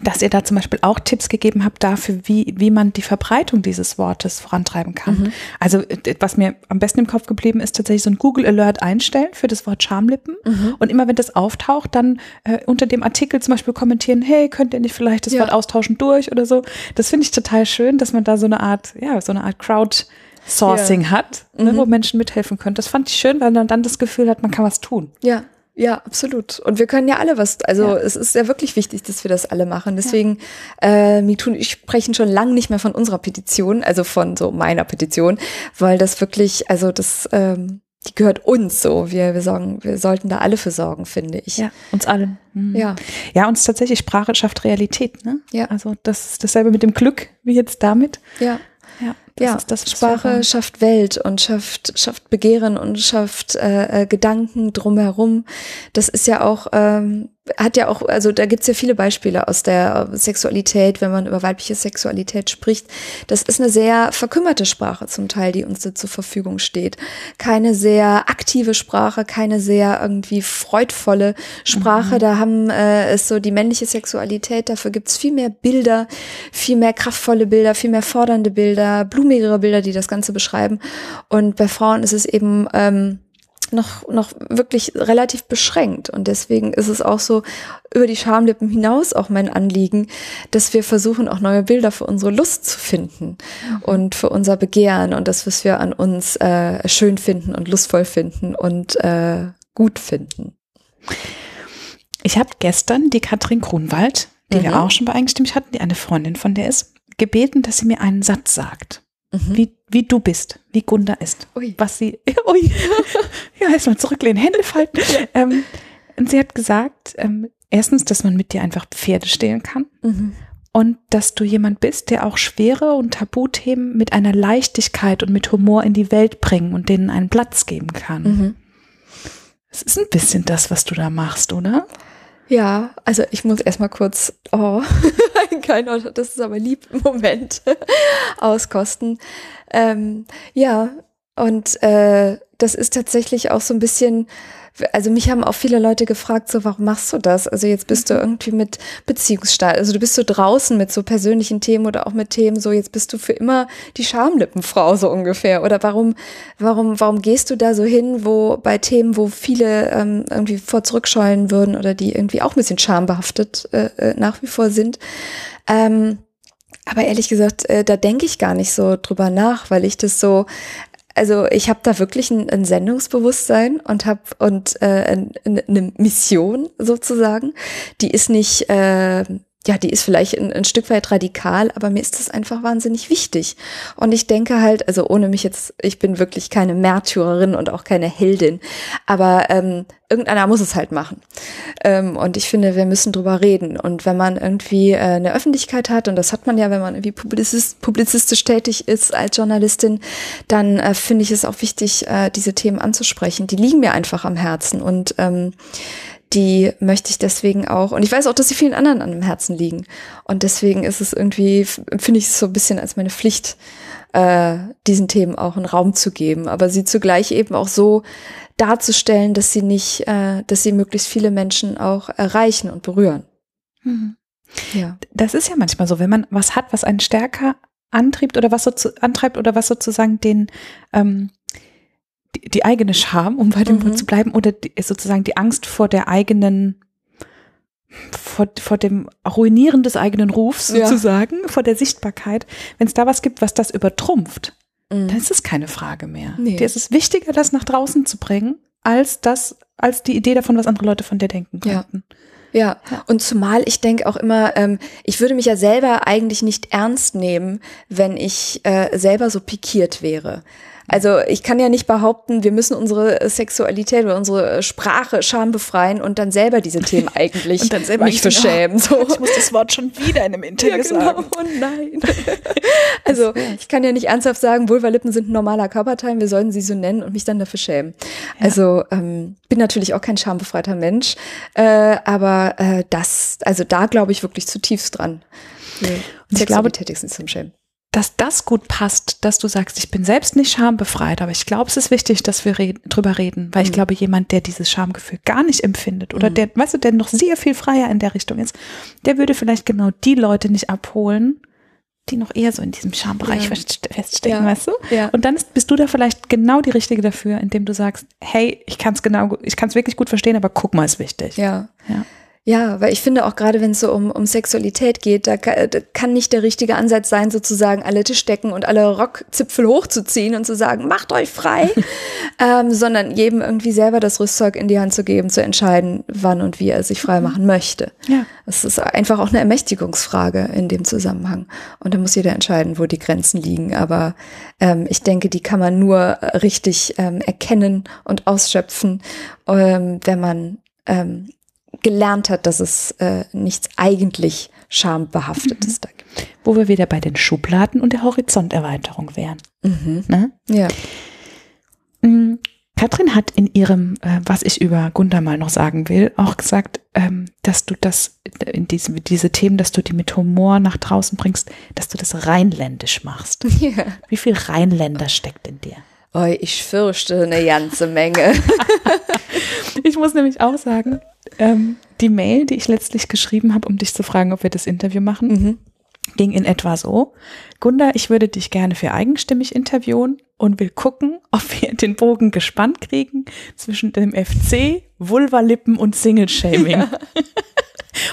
Speaker 1: dass ihr da zum Beispiel auch Tipps gegeben habt dafür, wie, wie man die Verbreitung dieses Wortes vorantreiben kann. Also äh, was mir am besten im Kopf geblieben ist, tatsächlich so ein Google Alert einstellen für das Wort Schamlippen und immer wenn das auftaucht, dann äh, unter dem Artikel zum Beispiel kommentieren, hey, könnt ihr nicht vielleicht das
Speaker 3: Ja.
Speaker 1: Wort austauschen durch oder so. Das finde ich total schön, dass man da so eine Art, ja, so eine Art Crowdsourcing
Speaker 3: Ja.
Speaker 1: hat, ne, wo Menschen mithelfen können. Das fand ich schön, weil man dann das Gefühl hat, man kann was tun.
Speaker 3: Ja, ja, absolut. Und wir können ja alle was, also
Speaker 1: Ja.
Speaker 3: es ist ja wirklich wichtig, dass wir das alle machen. Deswegen, äh, MeToo und ich sprechen schon lange nicht mehr von unserer Petition, also von so meiner Petition, weil das wirklich, also das, ähm, die gehört uns so. Wir, wir sorgen, wir sollten da alle für sorgen, finde ich.
Speaker 1: Ja, uns allen. Mhm.
Speaker 3: Ja.
Speaker 1: Ja, uns tatsächlich Sprache schafft Realität, ne?
Speaker 3: Ja.
Speaker 1: Also das ist dasselbe mit dem Glück wie jetzt damit.
Speaker 3: Ja.
Speaker 1: Ja, das
Speaker 3: ja,
Speaker 1: ist das,
Speaker 3: Sprache schafft Welt und schafft, schafft Begehren und schafft äh, äh, Gedanken drumherum. Das ist ja auch, ähm, hat ja auch, also da gibt's ja viele Beispiele aus der Sexualität, wenn man über weibliche Sexualität spricht. Das ist eine sehr verkümmerte Sprache zum Teil, die uns da zur Verfügung steht. Keine sehr aktive Sprache, keine sehr irgendwie freudvolle Sprache. Da haben äh, ist so die männliche Sexualität, dafür gibt's viel mehr Bilder, viel mehr kraftvolle Bilder, viel mehr fordernde Bilder, blumigere Bilder, die das Ganze beschreiben. Und bei Frauen ist es eben ähm, noch, noch wirklich relativ beschränkt. Und deswegen ist es auch so über die Schamlippen hinaus auch mein Anliegen, dass wir versuchen, auch neue Bilder für unsere Lust zu finden und für unser Begehren und das, was wir an uns äh, schön finden und lustvoll finden und äh, gut finden.
Speaker 1: Ich habe gestern die Katrin Grunwald, die
Speaker 3: Mhm.
Speaker 1: wir auch schon bei eingestimmt hatten, die eine Freundin von der ist, gebeten, dass sie mir einen Satz sagt.
Speaker 3: Mhm.
Speaker 1: Wie, wie du bist, wie Gunda ist.
Speaker 3: Ui.
Speaker 1: Was sie, ui, ja, erstmal zurücklehnen, Hände falten. Ähm, und sie hat gesagt, ähm, erstens, dass man mit dir einfach Pferde stehlen kann.
Speaker 3: Mhm.
Speaker 1: Und dass du jemand bist, der auch schwere und Tabuthemen mit einer Leichtigkeit und mit Humor in die Welt bringen und denen einen Platz geben kann.
Speaker 3: Mhm.
Speaker 1: Es ist ein bisschen das, was du da machst, oder?
Speaker 3: Ja, also ich muss erstmal kurz, oh, kein das ist aber lieb, Moment, auskosten. Ähm, ja, und äh, das ist tatsächlich auch so ein bisschen, also mich haben auch viele Leute gefragt, so, warum machst du das? Also jetzt bist du irgendwie mit Beziehungsstahl, also du bist so draußen mit so persönlichen Themen oder auch mit Themen, so jetzt bist du für immer die Schamlippenfrau so ungefähr. Oder warum, warum, warum gehst du da so hin, wo bei Themen, wo viele ähm, irgendwie vor zurückscheuen würden oder die irgendwie auch ein bisschen schambehaftet äh, äh, nach wie vor sind? Ähm, aber ehrlich gesagt, äh, da denke ich gar nicht so drüber nach, weil ich das so, also ich habe da wirklich ein, ein Sendungsbewusstsein und habe und äh, ein- eine Mission sozusagen. Die ist nicht, äh, ja, die ist vielleicht ein, ein Stück weit radikal, aber mir ist das einfach wahnsinnig wichtig. Und ich denke halt, also ohne mich jetzt, ich bin wirklich keine Märtyrerin und auch keine Heldin, aber ähm, irgendeiner muss es halt machen. Ähm, und ich finde, wir müssen drüber reden. Und wenn man irgendwie äh, eine Öffentlichkeit hat, und das hat man ja, wenn man irgendwie publizist, publizistisch tätig ist als Journalistin, dann äh, finde ich es auch wichtig, äh, diese Themen anzusprechen. Die liegen mir einfach am Herzen und ähm, die möchte ich deswegen auch. Und ich weiß auch, dass sie vielen anderen an dem Herzen liegen. Und deswegen ist es irgendwie, finde ich es so ein bisschen als meine Pflicht, äh, diesen Themen auch einen Raum zu geben, aber sie zugleich eben auch so darzustellen, dass sie nicht, äh, dass sie möglichst viele Menschen auch erreichen und berühren. Ja.
Speaker 1: Das ist ja manchmal so, wenn man was hat, was einen stärker antriebt oder was so zu, antreibt oder was sozusagen den ähm, die, die eigene Scham, um bei dem
Speaker 3: Mhm.
Speaker 1: Wort zu bleiben, oder die, sozusagen die Angst vor der eigenen vor, vor dem Ruinieren des eigenen Rufs
Speaker 3: Ja.
Speaker 1: sozusagen, vor der Sichtbarkeit. Wenn es da was gibt, was das übertrumpft,
Speaker 3: Mhm.
Speaker 1: dann ist es keine Frage mehr.
Speaker 3: Nee.
Speaker 1: Dir ist es wichtiger, das nach draußen zu bringen, als das, als die Idee davon, was andere Leute von dir denken
Speaker 3: Ja.
Speaker 1: könnten.
Speaker 3: Ja, und zumal ich denke auch immer, ähm, ich würde mich ja selber eigentlich nicht ernst nehmen, wenn ich äh, selber so pikiert wäre. Also ich kann ja nicht behaupten, wir müssen unsere Sexualität oder unsere Sprache Scham befreien und dann selber diese Themen eigentlich
Speaker 1: Und dann selber denken,
Speaker 3: verschämen. So.
Speaker 1: Ich muss das Wort schon wieder in einem Interview
Speaker 3: Ja, genau.
Speaker 1: sagen.
Speaker 3: Oh nein. also ich kann ja nicht ernsthaft sagen, Vulvalippen sind ein normaler Körperteil, wir sollten sie so nennen und mich dann dafür schämen. Also ähm, bin natürlich auch kein schambefreiter Mensch, äh, aber äh, das, also da glaube ich wirklich zutiefst dran.
Speaker 1: Und ich glaube-
Speaker 3: nicht zum Schämen.
Speaker 1: Dass das gut passt, dass du sagst, ich bin selbst nicht schambefreit, aber ich glaube, es ist wichtig, dass wir reden, drüber reden, weil ich
Speaker 3: Mhm.
Speaker 1: glaube, jemand, der dieses Schamgefühl gar nicht empfindet oder
Speaker 3: Mhm.
Speaker 1: der, weißt du, der noch sehr viel freier in der Richtung ist, der würde vielleicht genau die Leute nicht abholen, die noch eher so in diesem Schambereich
Speaker 3: Ja.
Speaker 1: fest- feststecken,
Speaker 3: Ja.
Speaker 1: weißt du?
Speaker 3: Ja.
Speaker 1: Und dann ist, bist du da vielleicht genau die Richtige dafür, indem du sagst, hey, ich kann es genau, ich kann es wirklich gut verstehen, aber guck mal, ist wichtig.
Speaker 3: Ja.
Speaker 1: Ja.
Speaker 3: Ja, weil ich finde auch gerade, wenn es so um, um Sexualität geht, da kann, da kann nicht der richtige Ansatz sein, sozusagen alle zu stecken und alle Rockzipfel hochzuziehen und zu sagen, macht euch frei, ähm, sondern jedem irgendwie selber das Rüstzeug in die Hand zu geben, zu entscheiden, wann und wie er sich frei machen möchte.
Speaker 1: Ja.
Speaker 3: Es ist einfach auch eine Ermächtigungsfrage in dem Zusammenhang. Und da muss jeder entscheiden, wo die Grenzen liegen. Aber ähm, ich denke, die kann man nur äh, richtig ähm, erkennen und ausschöpfen, ähm, wenn man ähm, gelernt hat, dass es äh, nichts eigentlich schambehaftetes da gibt.
Speaker 1: Wo wir wieder bei den Schubladen und der Horizonterweiterung wären. Ne?
Speaker 3: Ja.
Speaker 1: Mm, Katrin hat in ihrem, äh, was ich über Gunda mal noch sagen will, auch gesagt, ähm, dass du das, in diesem, diese Themen, dass du die mit Humor nach draußen bringst, dass du das rheinländisch machst.
Speaker 3: ja.
Speaker 1: Wie viel Rheinländer steckt in dir?
Speaker 3: Oh, ich fürchte eine ganze Menge.
Speaker 1: Ich muss nämlich auch sagen, ähm, die Mail, die ich letztlich geschrieben habe, um dich zu fragen, ob wir das Interview machen,
Speaker 3: Mhm.
Speaker 1: ging in etwa so. Gunda, ich würde dich gerne für eigenstimmig interviewen und will gucken, ob wir den Bogen gespannt kriegen zwischen dem FC, Vulvalippen und Single-Shaming.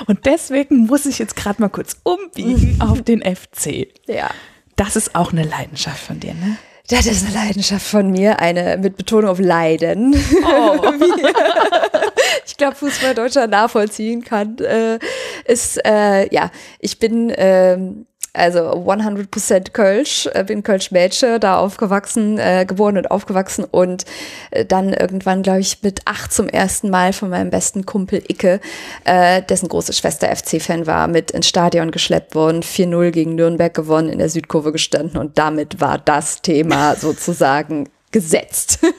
Speaker 1: Und deswegen muss ich jetzt gerade mal kurz umbiegen auf den FC.
Speaker 3: ja.
Speaker 1: Das ist auch eine Leidenschaft von dir, ne?
Speaker 3: Das ist eine Leidenschaft von mir, eine mit Betonung auf Leiden. Wie ich glaube, Fußball Deutschland nachvollziehen kann, äh, ist, äh, ja, ich bin ähm, also 100% Kölsch, äh, bin Kölsch-Mädche, da aufgewachsen, äh, geboren und aufgewachsen und äh, dann irgendwann, glaube ich, mit acht zum ersten Mal von meinem besten Kumpel Icke, äh, dessen große Schwester FC-Fan war, mit ins Stadion geschleppt worden, 4-0 gegen Nürnberg gewonnen, in der Südkurve gestanden und damit war das Thema sozusagen gesetzt.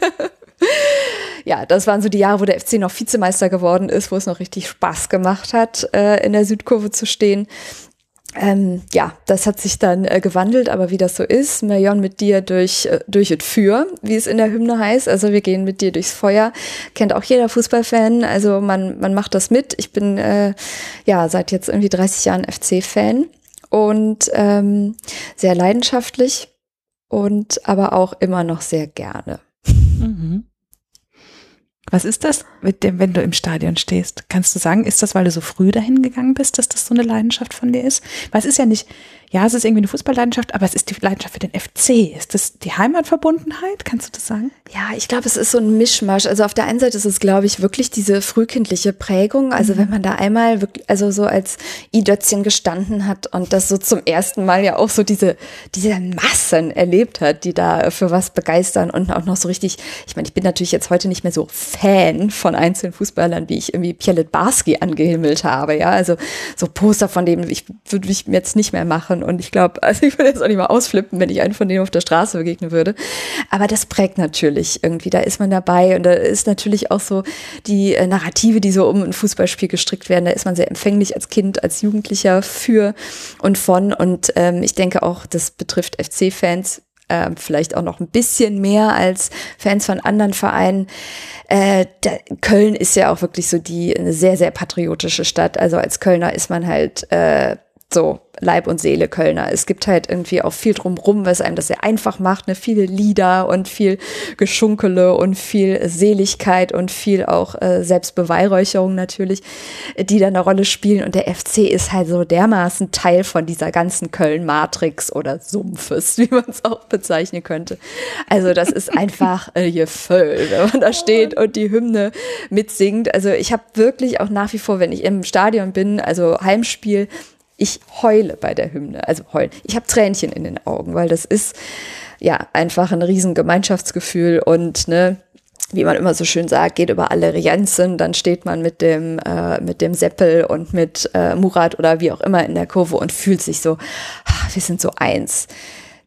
Speaker 3: ja, das waren so die Jahre, wo der FC noch Vizemeister geworden ist, wo es noch richtig Spaß gemacht hat, äh, in der Südkurve zu stehen. Ähm, ja, das hat sich dann äh, gewandelt, aber wie das so ist, Marion mit dir durch, äh, durch und für, wie es in der Hymne heißt. Also wir gehen mit dir durchs Feuer. Kennt auch jeder Fußballfan. Also man, man macht das mit. Ich bin äh, ja seit jetzt irgendwie 30 Jahren FC-Fan und ähm, sehr leidenschaftlich und aber auch immer noch sehr gerne.
Speaker 1: Mhm. Was ist das, mit dem, wenn du im Stadion stehst? Kannst du sagen, ist das, weil du so früh dahin gegangen bist, dass das so eine Leidenschaft von dir ist? Weil es ist ja nicht, ja, es ist irgendwie eine Fußballleidenschaft, aber es ist die Leidenschaft für den FC. Ist das die Heimatverbundenheit? Kannst du das sagen?
Speaker 3: Ja, ich glaube, es ist so ein Mischmasch. Also auf der einen Seite ist es, glaube ich, wirklich diese frühkindliche Prägung. Also wenn man da einmal wirklich, also so als I-Dötzchen gestanden hat und das so zum ersten Mal ja auch so diese, diese Massen erlebt hat, die da für was begeistern und auch noch so richtig, ich meine, ich bin natürlich jetzt heute nicht mehr so Fan von einzelnen Fußballern, wie ich irgendwie Pielet Barski angehimmelt habe, ja. Also so Poster von dem ich würde ich jetzt nicht mehr machen und ich glaube, also ich würde jetzt auch nicht mal ausflippen, wenn ich einen von denen auf der Straße begegnen würde. Aber das prägt natürlich irgendwie, da ist man dabei und da ist natürlich auch so die äh, Narrative, die so um ein Fußballspiel gestrickt werden, da ist man sehr empfänglich als Kind, als Jugendlicher für und von und ähm, ich denke auch, das betrifft FC-Fans ähm, vielleicht auch noch ein bisschen mehr als Fans von anderen Vereinen. Äh, da, Köln ist ja auch wirklich so die eine sehr, sehr patriotische Stadt. Also als Kölner ist man halt äh, so Leib und Seele Kölner. Es gibt halt irgendwie auch viel drumrum, was einem das sehr einfach macht, ne? viele Lieder und viel Geschunkele und viel Seligkeit und viel auch äh, Selbstbeweihräucherung natürlich, die da eine Rolle spielen. Und der FC ist halt so dermaßen Teil von dieser ganzen Köln-Matrix oder Sumpfes, wie man es auch bezeichnen könnte. Also das ist einfach äh, Gefühl, wenn man da steht und die Hymne mitsingt. Also ich habe wirklich auch nach wie vor, wenn ich im Stadion bin, also Heimspiel, ich heule bei der Hymne. Also heulen. Ich habe Tränchen in den Augen, weil das ist ja einfach ein riesen Gemeinschaftsgefühl und ne, wie man immer so schön sagt, geht über alle Rienzen, dann steht man mit dem, äh, mit dem Seppel und mit äh, Murat oder wie auch immer in der Kurve und fühlt sich so, ach, wir sind so eins.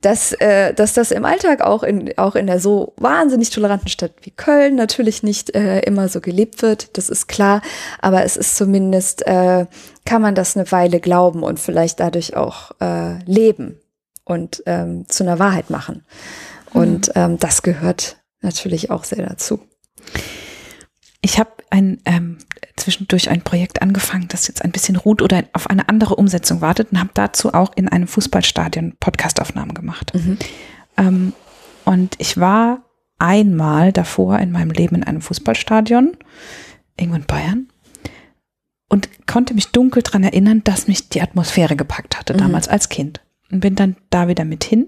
Speaker 3: Dass, äh, dass das im Alltag auch in, auch in der so wahnsinnig toleranten Stadt wie Köln natürlich nicht äh, immer so gelebt wird, das ist klar, aber es ist zumindest, äh, kann man das eine Weile glauben und vielleicht dadurch auch äh, leben und ähm, zu einer Wahrheit machen. Und ähm, das gehört natürlich auch sehr dazu.
Speaker 1: Ich habe ein ähm, zwischendurch ein Projekt angefangen, das jetzt ein bisschen ruht oder auf eine andere Umsetzung wartet und habe dazu auch in einem Fußballstadion Podcastaufnahmen gemacht.
Speaker 3: Mhm.
Speaker 1: Ähm, und ich war einmal davor in meinem Leben in einem Fußballstadion, irgendwo in Bayern, und konnte mich dunkel dran erinnern, dass mich die Atmosphäre gepackt hatte,
Speaker 3: Mhm.
Speaker 1: damals als Kind. Und bin dann da wieder mit hin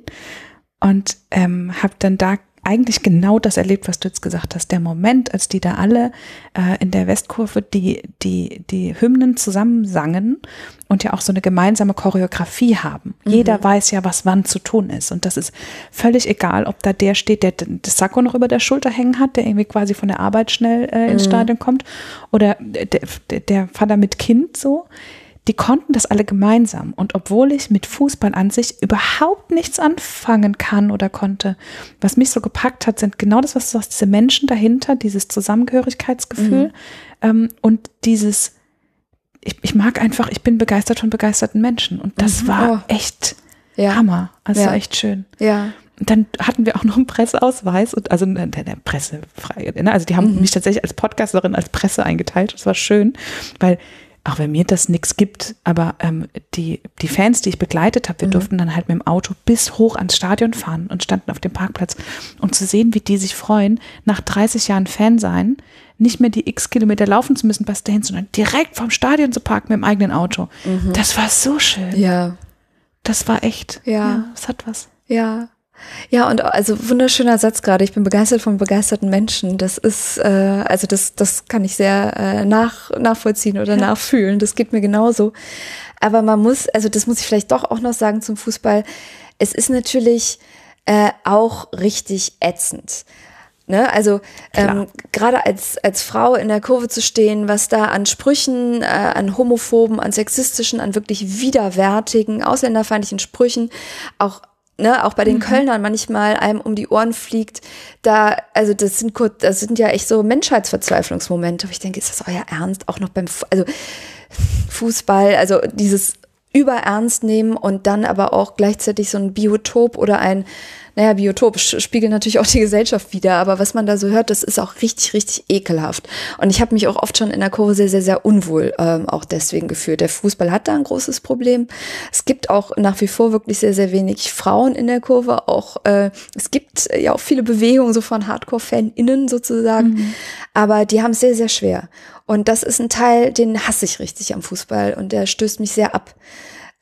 Speaker 1: und ähm, habe dann da eigentlich genau das erlebt, was du jetzt gesagt hast. Der Moment, als die da alle äh, in der Westkurve die, die, die Hymnen zusammen sangen und ja auch so eine gemeinsame Choreografie haben. Jeder weiß ja, was wann zu tun ist. Und das ist völlig egal, ob da der steht, der das Sakko noch über der Schulter hängen hat, der irgendwie quasi von der Arbeit schnell äh, ins Stadion kommt, oder der, der, der Vater mit Kind so die konnten das alle gemeinsam. Und obwohl ich mit Fußball an sich überhaupt nichts anfangen kann oder konnte, was mich so gepackt hat, sind genau das, was du sagst, diese Menschen dahinter, dieses Zusammengehörigkeitsgefühl ähm, und dieses, ich, ich mag einfach, ich bin begeistert von begeisterten Menschen. Und das war echt
Speaker 3: Ja.
Speaker 1: Hammer. Also
Speaker 3: Ja.
Speaker 1: echt schön.
Speaker 3: Ja.
Speaker 1: Und dann hatten wir auch noch einen Presseausweis und also der, der Presse frei. Ne? Also die haben mich tatsächlich als Podcasterin als Presse eingeteilt. Das war schön, weil auch wenn mir das nichts gibt, aber ähm, die, die Fans, die ich begleitet habe, wir durften dann halt mit dem Auto bis hoch ans Stadion fahren und standen auf dem Parkplatz. Und zu sehen, wie die sich freuen, nach 30 Jahren Fan sein, nicht mehr die x Kilometer laufen zu müssen bis dahin, sondern direkt vom Stadion zu parken mit dem eigenen Auto. Das war so schön.
Speaker 3: Ja.
Speaker 1: Das war echt.
Speaker 3: Ja.
Speaker 1: es hat was.
Speaker 3: Ja. Ja, und also wunderschöner Satz gerade. Ich bin begeistert von begeisterten Menschen. Das ist, äh, also das, das kann ich sehr äh, nach, nachvollziehen oder nachfühlen. Das geht mir genauso. Aber man muss, also das muss ich vielleicht doch auch noch sagen zum Fußball. Es ist natürlich äh, auch richtig ätzend. Ne, also ähm, gerade als, als Frau in der Kurve zu stehen, was da an Sprüchen, äh, an homophoben, an sexistischen, an wirklich widerwärtigen, ausländerfeindlichen Sprüchen, auch ne, auch bei den Kölnern manchmal einem um die Ohren fliegt, da, also das sind kurz, das sind ja echt so Menschheitsverzweiflungsmomente, wo ich denke, ist das euer Ernst? Auch noch beim, also Fußball, also dieses überernst nehmen und dann aber auch gleichzeitig so ein Biotop oder ein, naja, Biotop spiegelt natürlich auch die Gesellschaft wider, aber was man da so hört, das ist auch richtig, richtig ekelhaft. Und ich habe mich auch oft schon in der Kurve sehr, sehr, sehr unwohl ähm, auch deswegen gefühlt. Der Fußball hat da ein großes Problem. Es gibt auch nach wie vor wirklich sehr, sehr wenig Frauen in der Kurve. Auch äh, es gibt äh, ja auch viele Bewegungen so von Hardcore-FanInnen sozusagen, aber die haben es sehr, sehr schwer. Und das ist ein Teil, den hasse ich richtig am Fußball und der stößt mich sehr ab.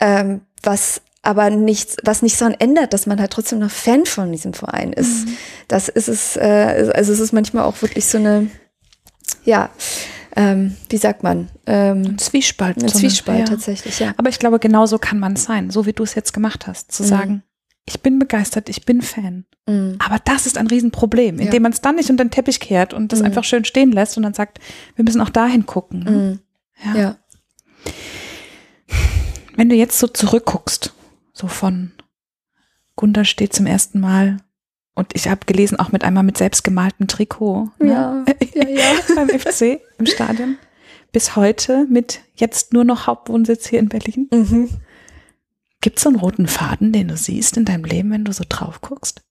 Speaker 3: Ähm, was aber nichts, was nicht daran ändert, dass man halt trotzdem noch Fan von diesem Verein ist. Das ist es, äh, also es ist manchmal auch wirklich so eine, ja, ähm, wie sagt man, ähm,
Speaker 1: Zwiespalt.
Speaker 3: ein Zwiespalt
Speaker 1: ja.
Speaker 3: tatsächlich, ja.
Speaker 1: Aber ich glaube, genau so kann man es sein, so wie du es jetzt gemacht hast, zu sagen, ich bin begeistert, ich bin Fan.
Speaker 3: Mhm.
Speaker 1: Aber das ist ein Riesenproblem, indem
Speaker 3: Ja.
Speaker 1: man es dann nicht unter den Teppich kehrt und das einfach schön stehen lässt und dann sagt, wir müssen auch dahin gucken. ne?
Speaker 3: Mhm.
Speaker 1: Ja.
Speaker 3: Ja.
Speaker 1: Wenn du jetzt so zurückguckst, so von Gunda steht zum ersten Mal und ich habe gelesen, auch mit einmal mit selbstgemaltem Trikot ne?
Speaker 3: Ja, ja, ja.
Speaker 1: beim FC im Stadion, bis heute mit jetzt nur noch Hauptwohnsitz hier in Berlin.
Speaker 3: Mhm.
Speaker 1: Gibt es so einen roten Faden, den du siehst in deinem Leben, wenn du so drauf guckst?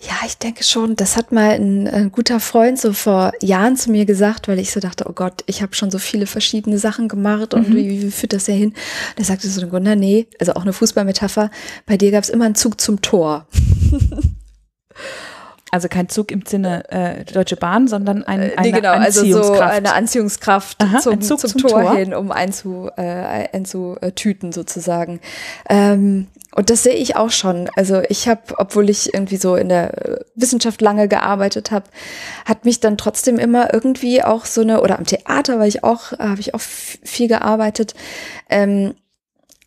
Speaker 3: Ja, ich denke schon. Das hat mal ein, ein guter Freund so vor Jahren zu mir gesagt, weil ich so dachte, oh Gott, ich habe schon so viele verschiedene Sachen gemacht und wie, wie führt das ja hin? Und er sagte so, Gunnar, nee, also auch eine Fußballmetapher, bei dir gab es immer einen Zug zum Tor.
Speaker 1: Also kein Zug im Sinne äh, Deutsche Bahn, sondern ein, eine
Speaker 3: nee, genau, also so
Speaker 1: Anziehungskraft.
Speaker 3: eine Anziehungskraft
Speaker 1: Aha,
Speaker 3: zum,
Speaker 1: ein Zug
Speaker 3: zum,
Speaker 1: zum
Speaker 3: Tor,
Speaker 1: Tor.
Speaker 3: hin, um einzu, äh, einzutüten sozusagen. Ähm, und das sehe ich auch schon. Also ich habe, obwohl ich irgendwie so in der äh, Wissenschaft lange gearbeitet habe, hat mich dann trotzdem immer irgendwie auch so eine, oder am Theater war ich auch, habe ich auch viel gearbeitet, ähm,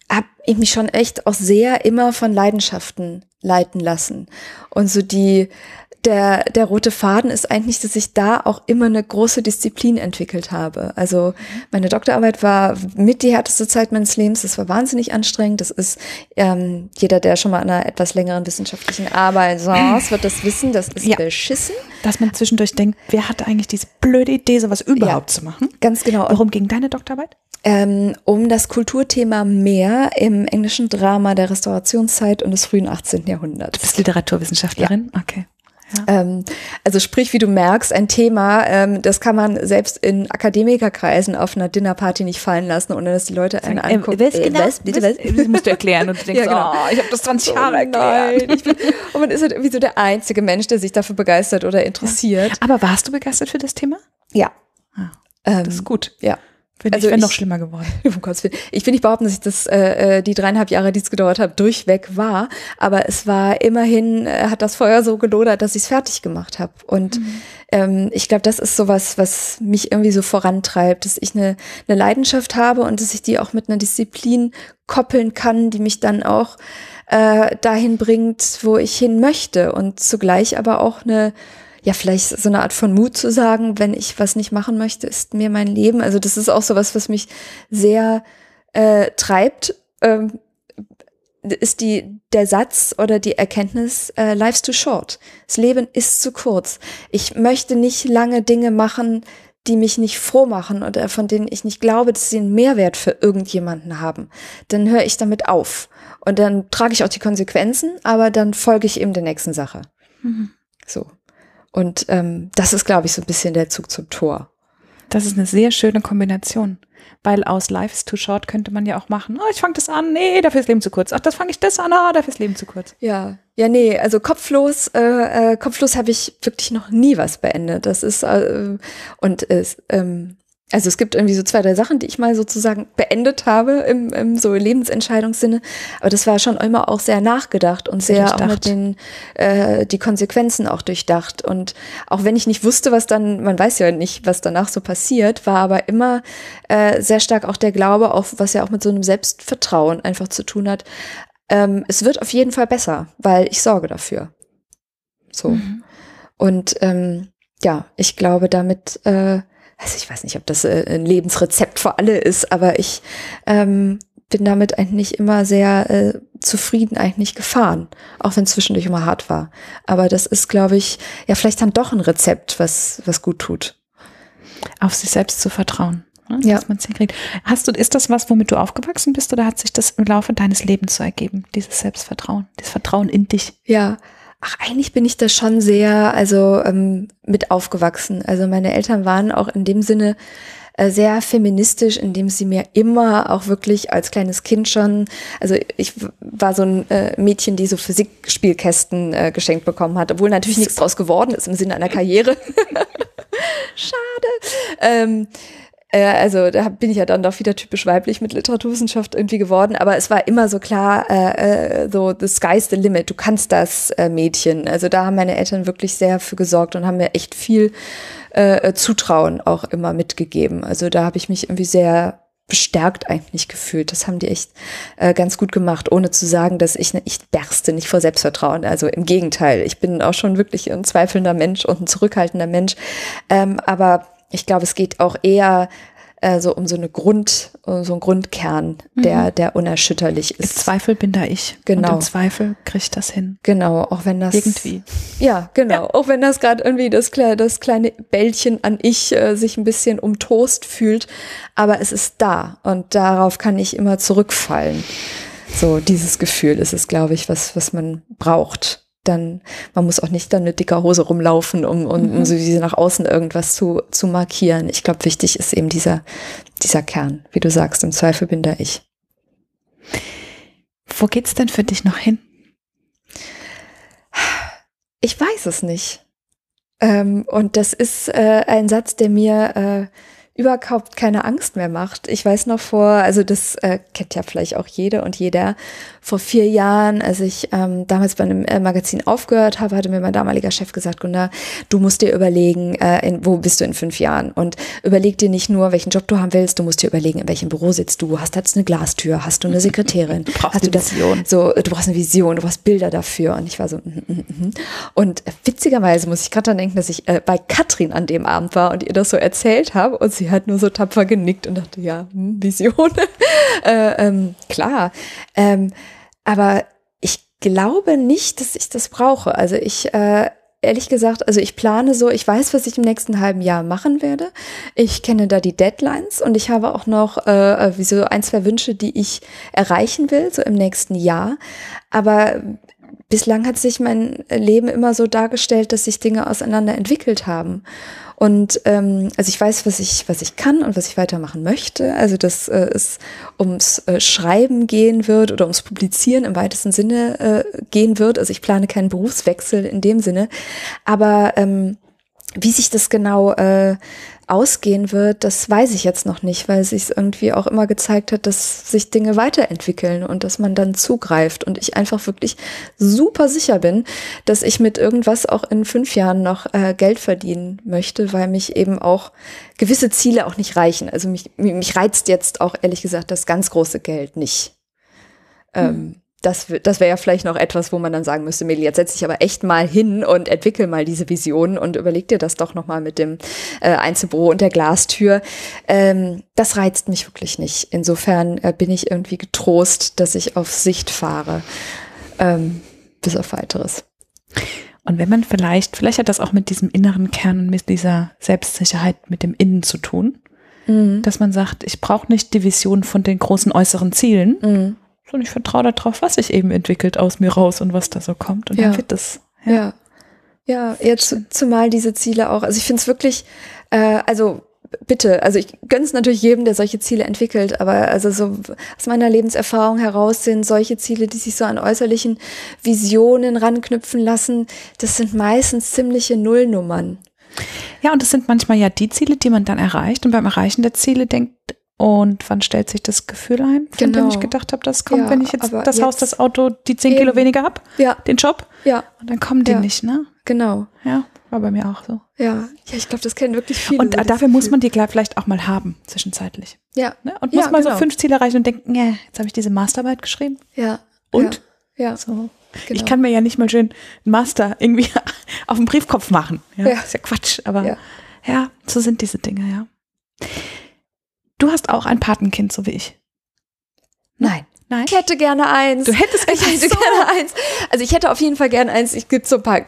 Speaker 3: habe ich mich schon echt auch sehr immer von Leidenschaften leiten lassen. Und so die, der, der rote Faden ist eigentlich, dass ich da auch immer eine große Disziplin entwickelt habe. Also meine Doktorarbeit war mit die härteste Zeit meines Lebens. Das war wahnsinnig anstrengend. Das ist ähm, jeder, der schon mal an einer etwas längeren wissenschaftlichen Arbeit saß, wird das wissen. Das ist ja. beschissen.
Speaker 1: Dass man zwischendurch denkt, wer hatte eigentlich diese blöde Idee, sowas überhaupt ja. zu machen?
Speaker 3: Ganz genau.
Speaker 1: Warum ging deine Doktorarbeit?
Speaker 3: Ähm, um das Kulturthema Meer im englischen Drama der Restaurationszeit und des frühen 18. Jahrhunderts.
Speaker 1: Du bist Literaturwissenschaftlerin? Ja. Okay.
Speaker 3: Ähm, also sprich, wie du merkst, ein Thema, ähm, das kann man selbst in Akademikerkreisen auf einer Dinnerparty nicht fallen lassen, ohne dass die Leute einen
Speaker 1: ähm, angucken. Äh, was genau? Was, bitte, was? Das musst du erklären und du denkst, ja, genau. oh, ich habe das 20 Jahre oh, erklärt.
Speaker 3: Bin, und man ist halt irgendwie so der einzige Mensch, der sich dafür begeistert oder interessiert. Ja.
Speaker 1: Aber warst du begeistert für das Thema?
Speaker 3: Ja.
Speaker 1: Ah, das ist gut.
Speaker 3: Ja.
Speaker 1: Finde also ich, noch schlimmer geworden.
Speaker 3: Um Gottes Willen. Ich will nicht behaupten, dass ich das äh, äh, die dreieinhalb Jahre, die es gedauert hat, durchweg war. Aber es war immerhin, äh, hat das Feuer so gelodert, dass ich es fertig gemacht habe. Und mhm. ähm, ich glaube, das ist sowas, was mich irgendwie so vorantreibt, dass ich eine, eine Leidenschaft habe und dass ich die auch mit einer Disziplin koppeln kann, die mich dann auch äh, dahin bringt, wo ich hin möchte. Und zugleich aber auch eine ja, vielleicht so eine Art von Mut zu sagen, wenn ich was nicht machen möchte, ist mir mein Leben. Also das ist auch so was, was mich sehr äh, treibt. Ähm, ist die, der Satz oder die Erkenntnis, äh, life's too short. Das Leben ist zu kurz. Ich möchte nicht lange Dinge machen, die mich nicht froh machen oder von denen ich nicht glaube, dass sie einen Mehrwert für irgendjemanden haben. Dann höre ich damit auf. Und dann trage ich auch die Konsequenzen, aber dann folge ich eben der nächsten Sache. Mhm. So. Und ähm, das ist, glaube ich, so ein bisschen der Zug zum Tor.
Speaker 1: Das ist eine sehr schöne Kombination. Weil aus Life is too short könnte man ja auch machen, oh, ich fange das an, nee, dafür ist Leben zu kurz. Ach, das fange ich das an, ah, dafür ist Leben zu kurz.
Speaker 3: Ja, ja, nee, also kopflos, äh, äh, kopflos habe ich wirklich noch nie was beendet. Das ist äh, und es, ähm, also es gibt irgendwie so zwei, drei Sachen, die ich mal sozusagen beendet habe im, im so Lebensentscheidungssinne. Aber das war schon immer auch sehr nachgedacht und sehr, sehr auch mit den äh, die Konsequenzen auch durchdacht. Und auch wenn ich nicht wusste, was dann, man weiß ja nicht, was danach so passiert, war aber immer äh, sehr stark auch der Glaube, auch was ja auch mit so einem Selbstvertrauen einfach zu tun hat. Ähm, es wird auf jeden Fall besser, weil ich sorge dafür. So. Mhm. Und ähm, ja, ich glaube, damit äh, also ich weiß nicht, ob das äh, ein Lebensrezept für alle ist, aber ich ähm, bin damit eigentlich immer sehr äh, zufrieden eigentlich gefahren, auch wenn es zwischendurch immer hart war. Aber das ist, glaube ich, ja vielleicht dann doch ein Rezept, was was gut tut.
Speaker 1: Auf sich selbst zu vertrauen.
Speaker 3: Ne, ja.
Speaker 1: Dass man es hinkriegt. Hast du, ist das was, womit du aufgewachsen bist, oder hat sich das im Laufe deines Lebens so ergeben, dieses Selbstvertrauen, dieses Vertrauen in dich?
Speaker 3: Ja, Ach, eigentlich bin ich da schon sehr, also ähm, mit aufgewachsen. Also meine Eltern waren auch in dem Sinne äh, sehr feministisch, indem sie mir immer auch wirklich als kleines Kind schon, also ich war so ein äh, Mädchen, die so Physikspielkästen äh, geschenkt bekommen hat, obwohl natürlich nichts draus geworden ist im Sinne einer Karriere. Schade. Ähm, äh, also da bin ich ja dann doch wieder typisch weiblich mit Literaturwissenschaft irgendwie geworden, aber es war immer so klar, äh, äh, so the sky's the limit, du kannst das äh, Mädchen. Also da haben meine Eltern wirklich sehr für gesorgt und haben mir echt viel äh, Zutrauen auch immer mitgegeben. Also da habe ich mich irgendwie sehr bestärkt eigentlich gefühlt. Das haben die echt äh, ganz gut gemacht, ohne zu sagen, dass ich, ich berste nicht vor Selbstvertrauen. Also im Gegenteil, ich bin auch schon wirklich ein zweifelnder Mensch und ein zurückhaltender Mensch. Ähm, aber ich glaube, es geht auch eher äh, so um so eine Grund, um so einen Grundkern, der, mhm. der unerschütterlich ist.
Speaker 1: Im Zweifel bin da ich.
Speaker 3: Genau. Und
Speaker 1: im Zweifel kriege ich das hin.
Speaker 3: Genau, auch wenn das.
Speaker 1: Irgendwie.
Speaker 3: Ja, genau. Ja. Auch wenn das gerade irgendwie das, das kleine Bällchen an ich äh, sich ein bisschen umtost fühlt. Aber es ist da und darauf kann ich immer zurückfallen. So, dieses Gefühl ist es, glaube ich, was, was man braucht dann, man muss auch nicht dann mit dicker Hose rumlaufen, um, um, mhm. um so nach außen irgendwas zu, zu markieren. Ich glaube, wichtig ist eben dieser, dieser Kern. Wie du sagst, im Zweifel bin da ich.
Speaker 1: Wo geht's denn für dich noch hin?
Speaker 3: Ich weiß es nicht. Ähm, und das ist äh, ein Satz, der mir äh, überhaupt keine Angst mehr macht. Ich weiß noch vor, also das äh, kennt ja vielleicht auch jede und jeder, vor vier Jahren, als ich ähm, damals bei einem äh, Magazin aufgehört habe, hatte mir mein damaliger Chef gesagt, Gunnar, du musst dir überlegen, äh, in, wo bist du in fünf Jahren? Und überleg dir nicht nur, welchen Job du haben willst, du musst dir überlegen, in welchem Büro sitzt du. Hast du jetzt eine Glastür? Hast du eine Sekretärin?
Speaker 1: Du brauchst
Speaker 3: hast
Speaker 1: eine
Speaker 3: du das,
Speaker 1: Vision.
Speaker 3: So, du brauchst eine Vision, du brauchst Bilder dafür. Und ich war so, mm, mm, mm. und witzigerweise muss ich gerade daran denken, dass ich äh, bei Katrin an dem Abend war und ihr das so erzählt habe und sie hat nur so tapfer genickt und dachte, ja, hm, Vision. äh, ähm, klar. Ähm, aber ich glaube nicht, dass ich das brauche. Also ich, äh, ehrlich gesagt, also ich plane so, ich weiß, was ich im nächsten halben Jahr machen werde. Ich kenne da die Deadlines und ich habe auch noch äh, wie so ein, zwei Wünsche, die ich erreichen will, so im nächsten Jahr. Aber bislang hat sich mein Leben immer so dargestellt, dass sich Dinge auseinander entwickelt haben. Und ähm, also ich weiß, was ich, was ich kann und was ich weitermachen möchte. Also dass äh, es ums äh, Schreiben gehen wird oder ums Publizieren im weitesten Sinne äh, gehen wird. Also ich plane keinen Berufswechsel in dem Sinne. Aber ähm, wie sich das genau äh, ausgehen wird, das weiß ich jetzt noch nicht, weil es sich irgendwie auch immer gezeigt hat, dass sich Dinge weiterentwickeln und dass man dann zugreift und ich einfach wirklich super sicher bin, dass ich mit irgendwas auch in fünf Jahren noch äh, Geld verdienen möchte, weil mich eben auch gewisse Ziele auch nicht reichen. Also mich, mich reizt jetzt auch ehrlich gesagt das ganz große Geld nicht. Ähm, hm das, das wäre ja vielleicht noch etwas, wo man dann sagen müsste, Meli, jetzt setz dich aber echt mal hin und entwickel mal diese Vision und überleg dir das doch nochmal mit dem äh, Einzelbüro und der Glastür. Ähm, das reizt mich wirklich nicht. Insofern äh, bin ich irgendwie getrost, dass ich auf Sicht fahre. Ähm, bis auf weiteres.
Speaker 1: Und wenn man vielleicht, vielleicht hat das auch mit diesem inneren Kern und mit dieser Selbstsicherheit mit dem Innen zu tun, mhm. dass man sagt, ich brauche nicht die Vision von den großen äußeren Zielen, mhm und ich vertraue darauf, was sich eben entwickelt aus mir raus und was da so kommt. Und
Speaker 3: ja.
Speaker 1: dann wird es.
Speaker 3: Ja. ja. Ja, jetzt zumal diese Ziele auch. Also ich finde es wirklich, äh, also bitte, also ich gönne es natürlich jedem, der solche Ziele entwickelt, aber also so aus meiner Lebenserfahrung heraus sind solche Ziele, die sich so an äußerlichen Visionen ranknüpfen lassen, das sind meistens ziemliche Nullnummern.
Speaker 1: Ja, und das sind manchmal ja die Ziele, die man dann erreicht und beim Erreichen der Ziele denkt, und wann stellt sich das Gefühl ein, von genau. dem ich gedacht habe, das kommt, ja, wenn ich jetzt das jetzt Haus, das Auto, die zehn Kilo weniger habe,
Speaker 3: ja.
Speaker 1: den Job?
Speaker 3: Ja.
Speaker 1: Und dann kommen die ja. nicht, ne?
Speaker 3: Genau.
Speaker 1: Ja, war bei mir auch so.
Speaker 3: Ja, ja ich glaube, das kennen wirklich viele.
Speaker 1: Und dafür muss man die vielleicht auch mal haben, zwischenzeitlich.
Speaker 3: Ja.
Speaker 1: Ne? Und muss mal genau. so fünf Ziele erreichen und denken, ja, jetzt habe ich diese Masterarbeit geschrieben.
Speaker 3: Ja.
Speaker 1: Und?
Speaker 3: Ja.
Speaker 1: So. Genau. Ich kann mir ja nicht mal schön einen Master irgendwie auf dem Briefkopf machen. Ja, ja. Ist ja Quatsch, aber ja, so sind diese Dinge, ja. Du hast auch ein Patenkind, so wie ich.
Speaker 3: Nein.
Speaker 1: Nein.
Speaker 3: Ich hätte gerne eins.
Speaker 1: Du hättest
Speaker 3: ich hätte so. gerne eins. Also ich hätte auf jeden Fall gerne eins. Ich gibt so ein paar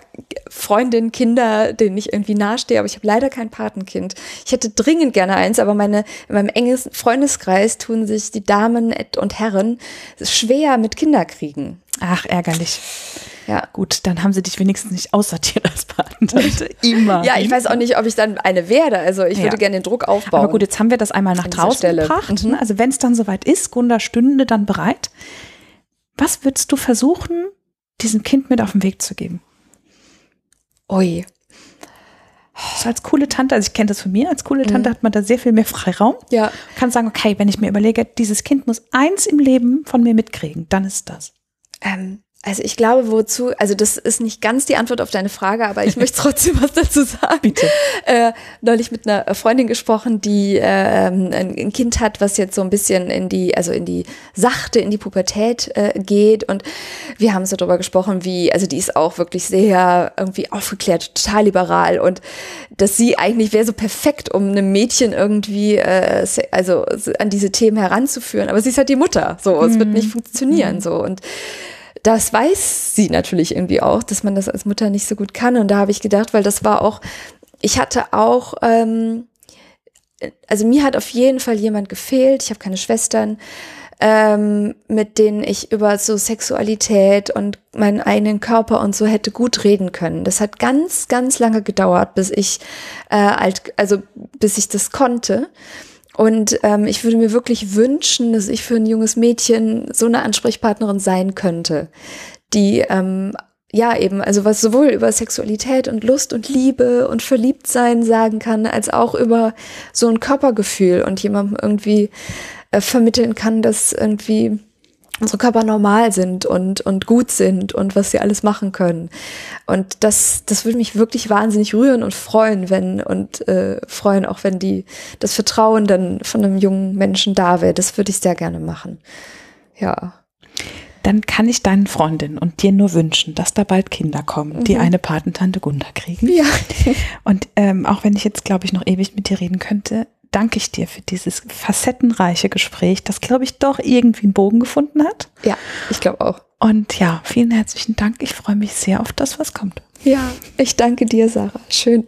Speaker 3: Freundinnen, Kinder, denen ich irgendwie nahestehe, aber ich habe leider kein Patenkind. Ich hätte dringend gerne eins, aber meine in meinem engesten Freundeskreis tun sich die Damen und Herren schwer mit Kinderkriegen.
Speaker 1: Ach, ärgerlich. Ja. Gut, dann haben sie dich wenigstens nicht aussortiert als Patentante.
Speaker 3: Immer. ja, ich weiß auch nicht, ob ich dann eine werde. Also ich ja. würde gerne den Druck aufbauen.
Speaker 1: Aber gut, jetzt haben wir das einmal nach draußen gebracht. Mhm. Also wenn es dann soweit ist, Gunda stünde dann bereit. Was würdest du versuchen, diesem Kind mit auf den Weg zu geben?
Speaker 3: Ui.
Speaker 1: So als coole Tante, also ich kenne das von mir, als coole Tante mhm. hat man da sehr viel mehr Freiraum.
Speaker 3: Ja.
Speaker 1: Kann sagen, okay, wenn ich mir überlege, dieses Kind muss eins im Leben von mir mitkriegen, dann ist das.
Speaker 3: Ähm, also ich glaube, wozu, also das ist nicht ganz die Antwort auf deine Frage, aber ich möchte trotzdem was dazu sagen.
Speaker 1: Bitte.
Speaker 3: Äh, neulich mit einer Freundin gesprochen, die äh, ein Kind hat, was jetzt so ein bisschen in die, also in die sachte, in die Pubertät äh, geht. Und wir haben so darüber gesprochen, wie, also die ist auch wirklich sehr irgendwie aufgeklärt, total liberal und dass sie eigentlich wäre so perfekt, um einem Mädchen irgendwie, äh, also an diese Themen heranzuführen. Aber sie ist halt die Mutter, so, es wird nicht mhm. funktionieren, mhm. so und das weiß sie natürlich irgendwie auch, dass man das als Mutter nicht so gut kann. Und da habe ich gedacht, weil das war auch, ich hatte auch, ähm, also mir hat auf jeden Fall jemand gefehlt. Ich habe keine Schwestern, ähm, mit denen ich über so Sexualität und meinen eigenen Körper und so hätte gut reden können. Das hat ganz, ganz lange gedauert, bis ich äh, alt, also bis ich das konnte. Und ähm, ich würde mir wirklich wünschen, dass ich für ein junges Mädchen so eine Ansprechpartnerin sein könnte, die ähm, ja, eben, also was sowohl über Sexualität und Lust und Liebe und Verliebtsein sagen kann, als auch über so ein Körpergefühl und jemandem irgendwie äh, vermitteln kann, dass irgendwie unsere Körper normal sind und, und gut sind und was sie alles machen können. Und das, das würde mich wirklich wahnsinnig rühren und freuen, wenn, und äh, freuen auch, wenn die, das Vertrauen dann von einem jungen Menschen da wäre. Das würde ich sehr gerne machen. Ja
Speaker 1: dann kann ich deinen Freundinnen und dir nur wünschen, dass da bald Kinder kommen, die mhm. eine Patentante Gunda kriegen.
Speaker 3: Ja.
Speaker 1: Und ähm, auch wenn ich jetzt, glaube ich, noch ewig mit dir reden könnte, danke ich dir für dieses facettenreiche Gespräch, das, glaube ich, doch irgendwie einen Bogen gefunden hat.
Speaker 3: Ja, ich glaube auch.
Speaker 1: Und ja, vielen herzlichen Dank. Ich freue mich sehr auf das, was kommt.
Speaker 3: Ja, ich danke dir, Sarah. Schön.